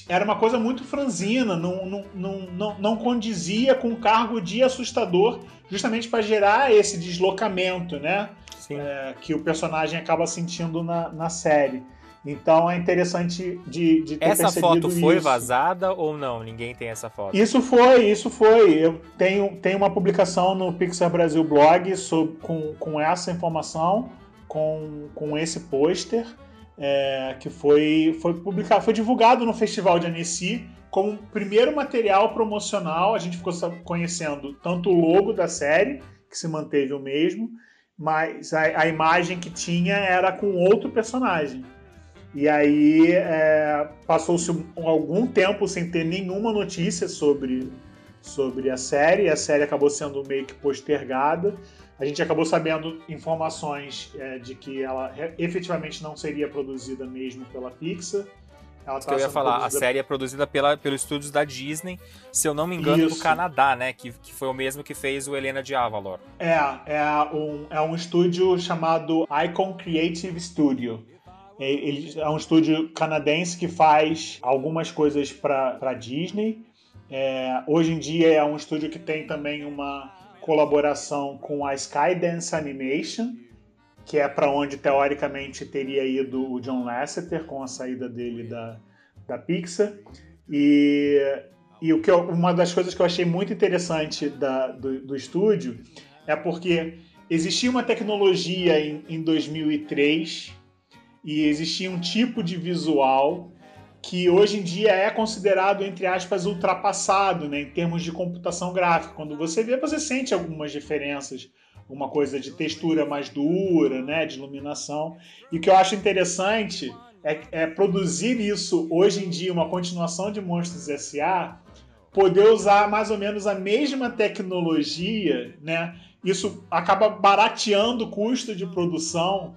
era uma coisa muito franzina, não, não, não, não, não condizia com o cargo de assustador, justamente para gerar esse deslocamento, né? É, que o personagem acaba sentindo na, na série. Então é interessante de, de ter Essa foto foi isso. vazada ou não? Ninguém tem essa foto? Isso foi, isso foi. Eu tenho, tenho uma publicação no Pixar Brasil Blog sobre, com, com essa informação, com, com esse pôster é, que foi, foi publicado, foi divulgado no Festival de Annecy como primeiro material promocional. A gente ficou conhecendo tanto o logo da série, que se manteve o mesmo, mas a, a imagem que tinha era com outro personagem. E aí é, passou-se algum tempo sem ter nenhuma notícia sobre, sobre a série. A série acabou sendo meio que postergada. A gente acabou sabendo informações é, de que ela efetivamente não seria produzida mesmo pela Pixar. Ela tá que eu ia falar, produzida... a série é produzida pela, pelos estúdios da Disney, se eu não me engano, Isso. do Canadá, né? Que, que foi o mesmo que fez o Helena de Avalor. É, é um, é um estúdio chamado Icon Creative Studio. Ele é um estúdio canadense que faz algumas coisas para Disney. É, hoje em dia é um estúdio que tem também uma colaboração com a Skydance Animation, que é para onde teoricamente teria ido o John Lasseter com a saída dele da, da Pixar. E, e o que eu, uma das coisas que eu achei muito interessante da, do, do estúdio é porque existia uma tecnologia em, em 2003 e existia um tipo de visual que hoje em dia é considerado, entre aspas, ultrapassado né, em termos de computação gráfica. Quando você vê, você sente algumas diferenças, uma coisa de textura mais dura, né, de iluminação. E o que eu acho interessante é, é produzir isso hoje em dia, uma continuação de Monstros S.A., poder usar mais ou menos a mesma tecnologia, né? Isso acaba barateando o custo de produção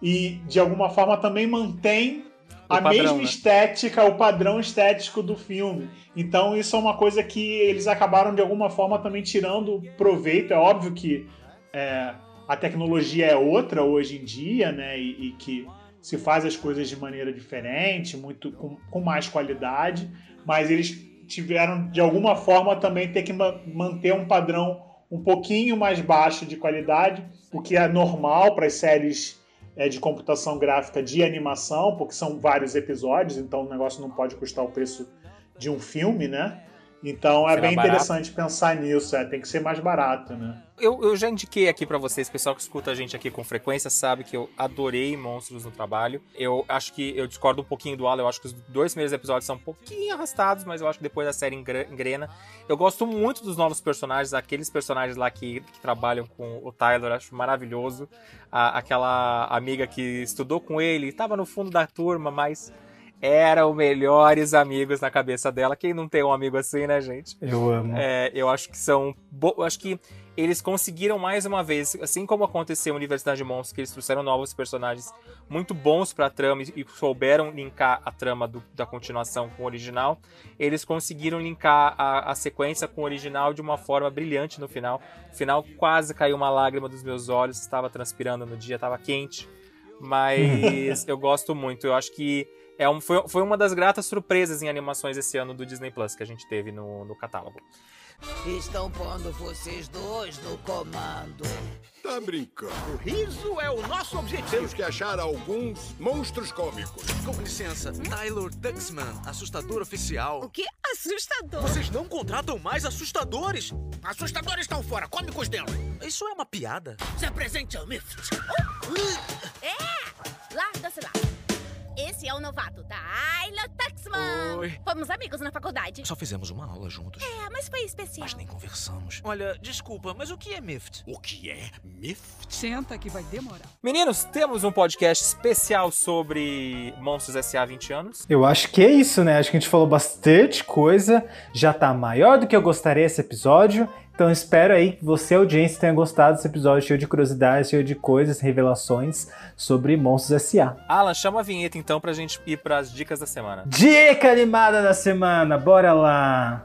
e, de alguma forma, também mantém a padrão, mesma né? estética, o padrão estético do filme. Então isso é uma coisa que eles acabaram de alguma forma também tirando proveito. É óbvio que é, a tecnologia é outra hoje em dia, né? E, e, que se faz as coisas de maneira diferente, muito com, com mais qualidade, mas eles tiveram de alguma forma também ter que ma manter um padrão um pouquinho mais baixo de qualidade, o que é normal para as séries é, de computação gráfica de animação, porque são vários episódios, então o negócio não pode custar o preço de um filme, né? Então é Será bem barato? interessante pensar nisso, é, tem que ser mais barato, né? Eu, eu já indiquei aqui pra vocês, pessoal que escuta a gente aqui com frequência sabe que eu adorei Monstros no Trabalho. Eu acho que eu discordo um pouquinho do Alan, eu acho que os dois primeiros episódios são um pouquinho arrastados, mas eu acho que depois a série engrena. Eu gosto muito dos novos personagens, aqueles personagens lá que, que trabalham com o Tyler, acho maravilhoso. A- aquela amiga que estudou com ele, estava no fundo da turma, mas eram melhores amigos na cabeça dela. Quem não tem um amigo assim, né, gente? Eu amo. É, eu acho que são. bo- eu acho que eles conseguiram mais uma vez, assim como aconteceu em Universidade de Monstros, que eles trouxeram novos personagens muito bons pra trama e e souberam linkar a trama do- da continuação com o original. Eles conseguiram linkar a, a sequência com o original de uma forma brilhante no final. No final quase caiu uma lágrima dos meus olhos, estava transpirando no dia, estava quente. Mas eu gosto muito. Eu acho que é um, foi, foi uma das gratas surpresas em animações esse ano do Disney Plus que a gente teve no, no catálogo. Estão pondo vocês dois no comando. Tá brincando. O riso é o nosso objetivo. Temos que achar alguns monstros cômicos. Com licença, Tyler Duxman, assustador oficial. O que? Assustador. Vocês não contratam mais assustadores? Assustadores estão fora, cômicos dentro. Isso é uma piada. Se apresente ao Mift. É! Larga-se lá. Esse é o novato, Tyler Tuxman. Oi. Fomos amigos na faculdade. Só fizemos uma aula juntos. É, mas foi especial. Mas nem conversamos. Olha, desculpa, mas o que é Mift? O que é Mift? Senta que vai demorar. Meninos, temos um podcast especial sobre Monstros S.A. 20 anos. Eu acho que é isso, né? Acho que a gente falou bastante coisa. Já tá maior do que eu gostaria esse episódio. Então espero aí que você, audiência, tenha gostado desse episódio cheio de curiosidades, cheio de coisas, revelações sobre Monstros S.A. Alan, chama a vinheta então pra gente ir pras dicas da semana. Dica animada da semana, bora lá!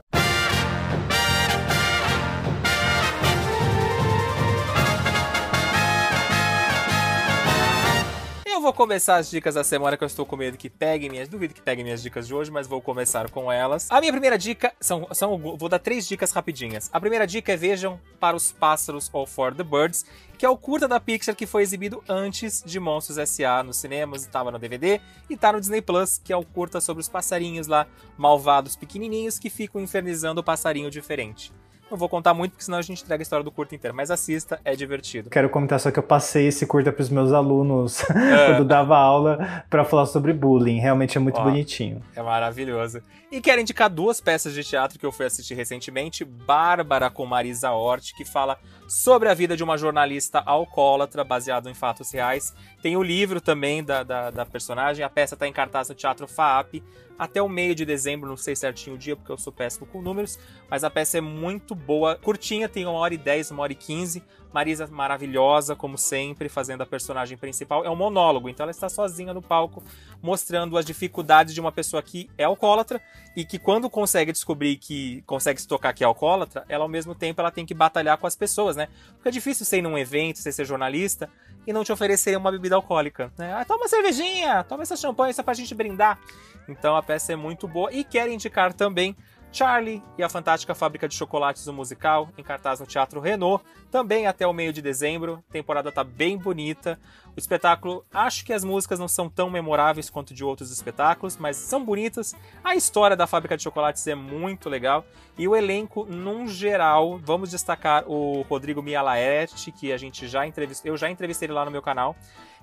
Vou começar as dicas da semana que eu estou com medo que peguem minhas. Duvido que peguem minhas dicas de hoje, mas vou começar com elas. A minha primeira dica são. são vou dar três dicas rapidinhas. A primeira dica é vejam para os pássaros ou For the Birds, que é o curta da Pixar que foi exibido antes de Monstros S.A. nos cinemas, estava no DVD e tá no Disney Plus, que é o curta sobre os passarinhos lá, malvados pequenininhos que ficam infernizando o passarinho diferente. Não vou contar muito, porque senão a gente entrega a história do curto inteiro, mas assista, é divertido. Quero comentar só que eu passei esse curta pros meus alunos <laughs> quando dava aula pra falar sobre bullying. Realmente é muito Ó. bonitinho. É maravilhoso. E quero indicar duas peças de teatro que eu fui assistir recentemente. Bárbara com Marisa Hort, que fala sobre a vida de uma jornalista alcoólatra, baseado em fatos reais. Tem o livro também da, da, da personagem. A peça está em cartaz no Teatro FAAP até o meio de dezembro, não sei certinho o dia, porque eu sou péssimo com números. Mas a peça é muito boa, curtinha, tem uma hora e dez, uma hora e quinze. Marisa maravilhosa, como sempre, fazendo a personagem principal. É um monólogo, então ela está sozinha no palco, mostrando as dificuldades de uma pessoa que é alcoólatra e que quando consegue descobrir que consegue se tocar que é alcoólatra, ela ao mesmo tempo ela tem que batalhar com as pessoas, né? Porque é difícil você ir num evento, ser jornalista e não te oferecer uma bebida alcoólica, né? Ah, toma uma cervejinha, toma essa champanhe só pra gente brindar. Então a peça é muito boa e quero indicar também Charlie e a Fantástica Fábrica de Chocolates, o musical, em cartaz no Teatro Renault, também até o meio de dezembro. A temporada tá bem bonita. O espetáculo, acho que as músicas não são tão memoráveis quanto de outros espetáculos, mas são bonitas. A história da Fábrica de Chocolates é muito legal. E o elenco, num geral, vamos destacar o Rodrigo Mialaete, que a gente já entrevistou, eu já entrevistei ele lá no meu canal,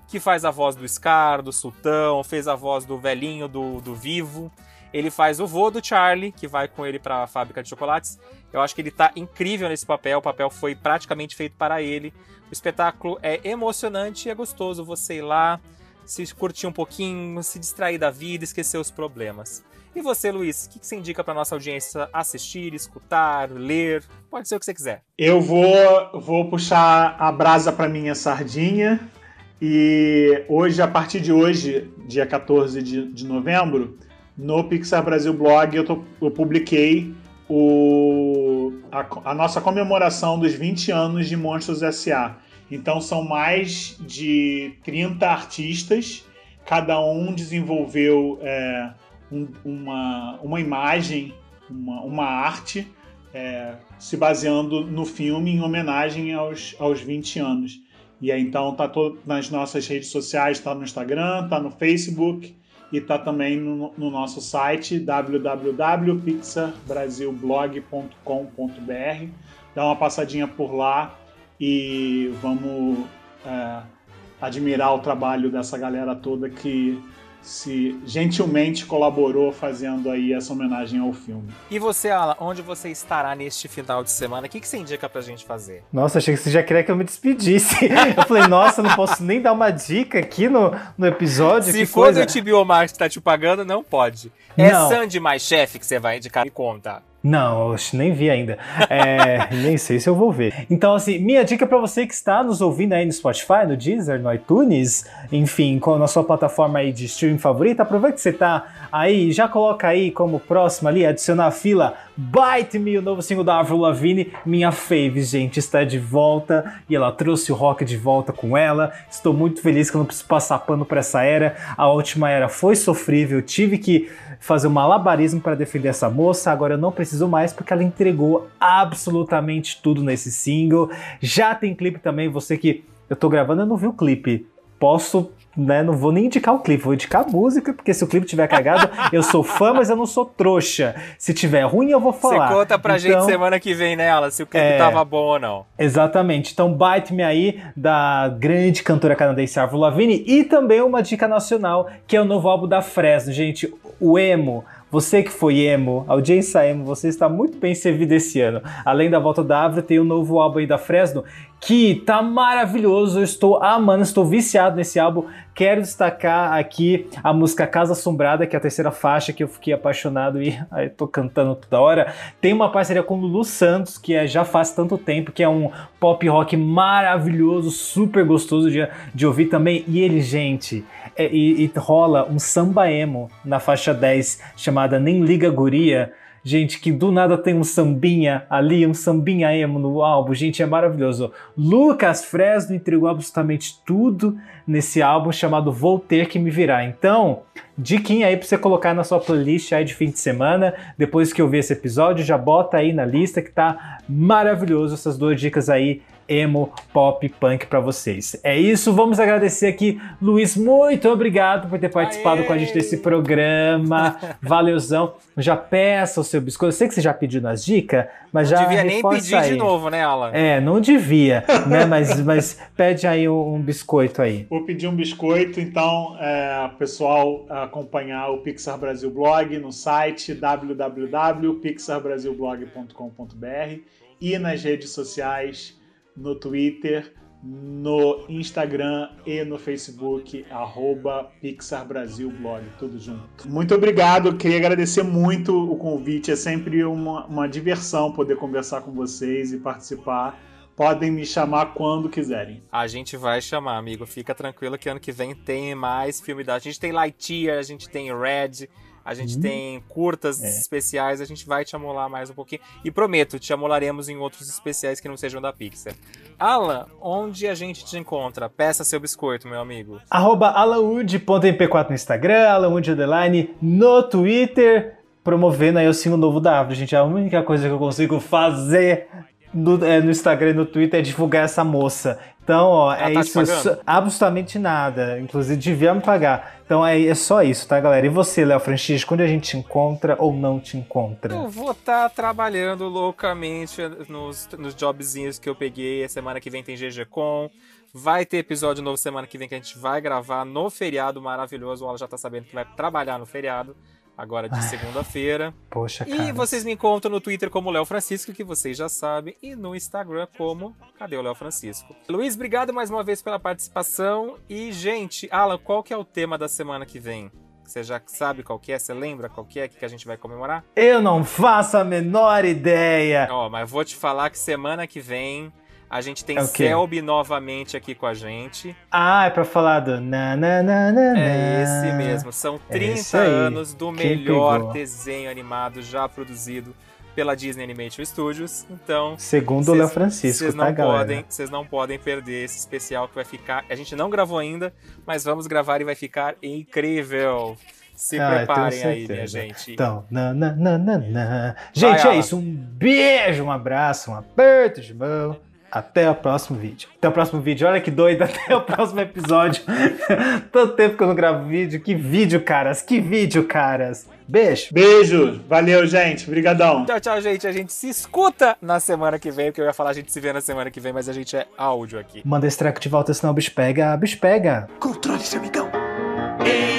que faz a voz do Scar, do Sultão, fez a voz do velhinho do, do Vivo. Ele faz o vô do Charlie, que vai com ele para a fábrica de chocolates. Eu acho que ele tá incrível nesse papel. O papel foi praticamente feito para ele. O espetáculo é emocionante e é gostoso você ir lá, se curtir um pouquinho, se distrair da vida, esquecer os problemas. E você, Luiz, o que você indica para nossa audiência assistir, escutar, ler? Pode ser o que você quiser. Eu vou, vou puxar a brasa para minha sardinha. E hoje, a partir de hoje, dia 14 de, de novembro, no Pixar Brasil Blog eu, tô, eu publiquei o, a, a, nossa comemoração dos 20 anos de Monstros S.A. Então são mais de 30 artistas, cada um desenvolveu é, um, uma, uma imagem, uma, uma arte, é, se baseando no filme em homenagem aos, aos 20 anos. E aí então tá todo, nas nossas redes sociais, tá no Instagram, tá no Facebook e tá também no, no nosso site www.pixarbrasilblog.com.br. Dá uma passadinha por lá e vamos é, admirar o trabalho dessa galera toda que se gentilmente colaborou fazendo aí essa homenagem ao filme. E você, Alan, onde você estará neste final de semana? O que, que você indica pra gente fazer? Nossa, achei que você já queria que eu me despedisse. <laughs> eu falei, nossa, não posso nem dar uma dica aqui no, no episódio. Se for coisa. do HBO Max que tá te pagando, não pode. É Não. Sandy mais chefe que você vai indicar? Me conta. Não, nem vi ainda. É, <laughs> nem sei se eu vou ver. Então, assim, minha dica pra você que está nos ouvindo aí no Spotify, no Deezer, no iTunes, enfim, com- na sua plataforma aí de streaming favorita, aproveita que você tá aí, já coloca aí como próximo ali, adicionar a fila Bite Me, o novo single da Avril Lavigne, minha fave, gente, está de volta e ela trouxe o rock de volta com ela. Estou muito feliz que eu não preciso passar pano pra essa era. A última era foi sofrível, tive que fazer um malabarismo para defender essa moça, agora eu não preciso mais porque ela entregou absolutamente tudo nesse single. Já tem clipe também, você que eu tô gravando, eu não vi o clipe. Posso, né, não vou nem indicar o clipe, vou indicar a música, porque se o clipe tiver cagado, <laughs> eu sou fã, mas eu não sou trouxa. Se tiver ruim, eu vou falar. Você conta pra gente Então, semana que vem, né, Alan, se o clipe É. tava bom ou não. Exatamente. Então, Bite Me Aí, da grande cantora canadense Avril Lavigne, e também uma dica nacional, que é o novo álbum da Fresno. Gente, o emo, você que foi emo, audiência emo, você está muito bem servido esse ano. Além da volta da Avril, tem o novo álbum aí da Fresno, que tá maravilhoso, eu estou amando, estou viciado nesse álbum. Quero destacar aqui a música Casa Assombrada, que é a terceira faixa que eu fiquei apaixonado e <laughs> aí tô cantando toda hora. Tem uma parceria com o Lulu Santos, que é, já faz tanto tempo, que é um pop rock maravilhoso, super gostoso de, de ouvir também. E ele, gente, é- e, e rola um samba emo na faixa 10, chamada Nem Liga Guria. Gente, que do nada tem um sambinha ali, um sambinha emo no álbum. Gente, é maravilhoso. Lucas Fresno entregou absolutamente tudo nesse álbum chamado Vou Ter Que Me Virar. Então, diquinha aí pra você colocar na sua playlist aí de fim de semana. Depois que eu ver esse episódio, já bota aí na lista que tá maravilhoso essas duas dicas aí emo, pop, punk pra vocês. É isso, vamos agradecer aqui, Luiz, muito obrigado por ter participado com a gente desse programa. <laughs> Valeuzão. Já peça o seu biscoito. Eu sei que você já pediu nas dicas, mas Não já devia nem pedir aí. de novo, né, Alan? É, não devia, <laughs> né? Mas, mas pede aí um, um biscoito aí. Vou pedir um biscoito, então, é, pessoal acompanhar o Pixar Brasil Blog no site www.pixarbrasilblog.com.br e nas redes sociais, no Twitter, no Instagram e no Facebook, arroba Pixar Brasil Blog, tudo junto. Muito obrigado, queria agradecer muito o convite, é sempre uma, uma diversão poder conversar com vocês e participar. Podem me chamar quando quiserem. A gente vai chamar, amigo. Fica tranquilo que ano que vem tem mais filme da. A gente tem Lightyear, a gente tem Red, a gente Hum. tem curtas É. especiais, a gente vai te amolar mais um pouquinho. E prometo, te amolaremos em outros especiais que não sejam da Pixar. Alan, onde a gente te encontra? Peça seu biscoito, meu amigo. Arroba alanwood.mp4 no Instagram, alanwood no Twitter, promovendo aí o single novo da Árvore. Gente, a única coisa que eu consigo fazer no, é, no Instagram e no Twitter é divulgar essa moça. Então, ó, Ela é tá isso. absolutamente nada. Inclusive, devia me pagar. Então, é, é só isso, tá, galera? E você, Léo Francisco, quando a gente te encontra ou não te encontra? Eu vou estar trabalhando loucamente nos, nos jobzinhos que eu peguei. Semana que vem tem GG Com. Vai ter episódio novo semana que vem que a gente vai gravar no feriado maravilhoso. O Alan já tá sabendo que vai trabalhar no feriado, agora de segunda-feira. Poxa, E cara. vocês me encontram no Twitter como Léo Francisco, que vocês já sabem, e no Instagram como Cadê o Léo Francisco? Luiz, obrigado mais uma vez pela participação. E, gente, Alan, qual que é o tema da semana que vem? Você já sabe qual que é? Você lembra qual que é que a gente vai comemorar? Eu não faço a menor ideia. Ó, mas vou te falar que semana que vem a gente tem É o quê? Selby novamente aqui com a gente. Ah, é pra falar do na na na na É esse mesmo. São É 30 esse aí. anos do Quem melhor pegou? desenho animado já produzido pela Disney Animation Studios. Então, Segundo o Léo Francisco, Vocês tá, não galera? podem, vocês não podem perder esse especial que vai ficar. A gente não gravou ainda, mas vamos gravar e vai ficar incrível. Se Ah, preparem aí, minha gente. Então, na, na, na, na, na. Gente, é Alan. isso. Um beijo, um abraço, um aperto de mão. Até o próximo vídeo. Até o próximo vídeo. Olha que doido. <laughs> Até o próximo episódio. <laughs> Tanto tempo que eu não gravo vídeo. Que vídeo, caras. Que vídeo, caras. Beijo. Beijo. Valeu, gente. Obrigadão. Tchau, tchau, gente. A gente se escuta na semana que vem, porque eu ia falar a gente se vê na semana que vem, mas a gente é áudio aqui. Manda esse treco de volta, senão o bicho pega. Bicho pega. Controle-se, amigão. Então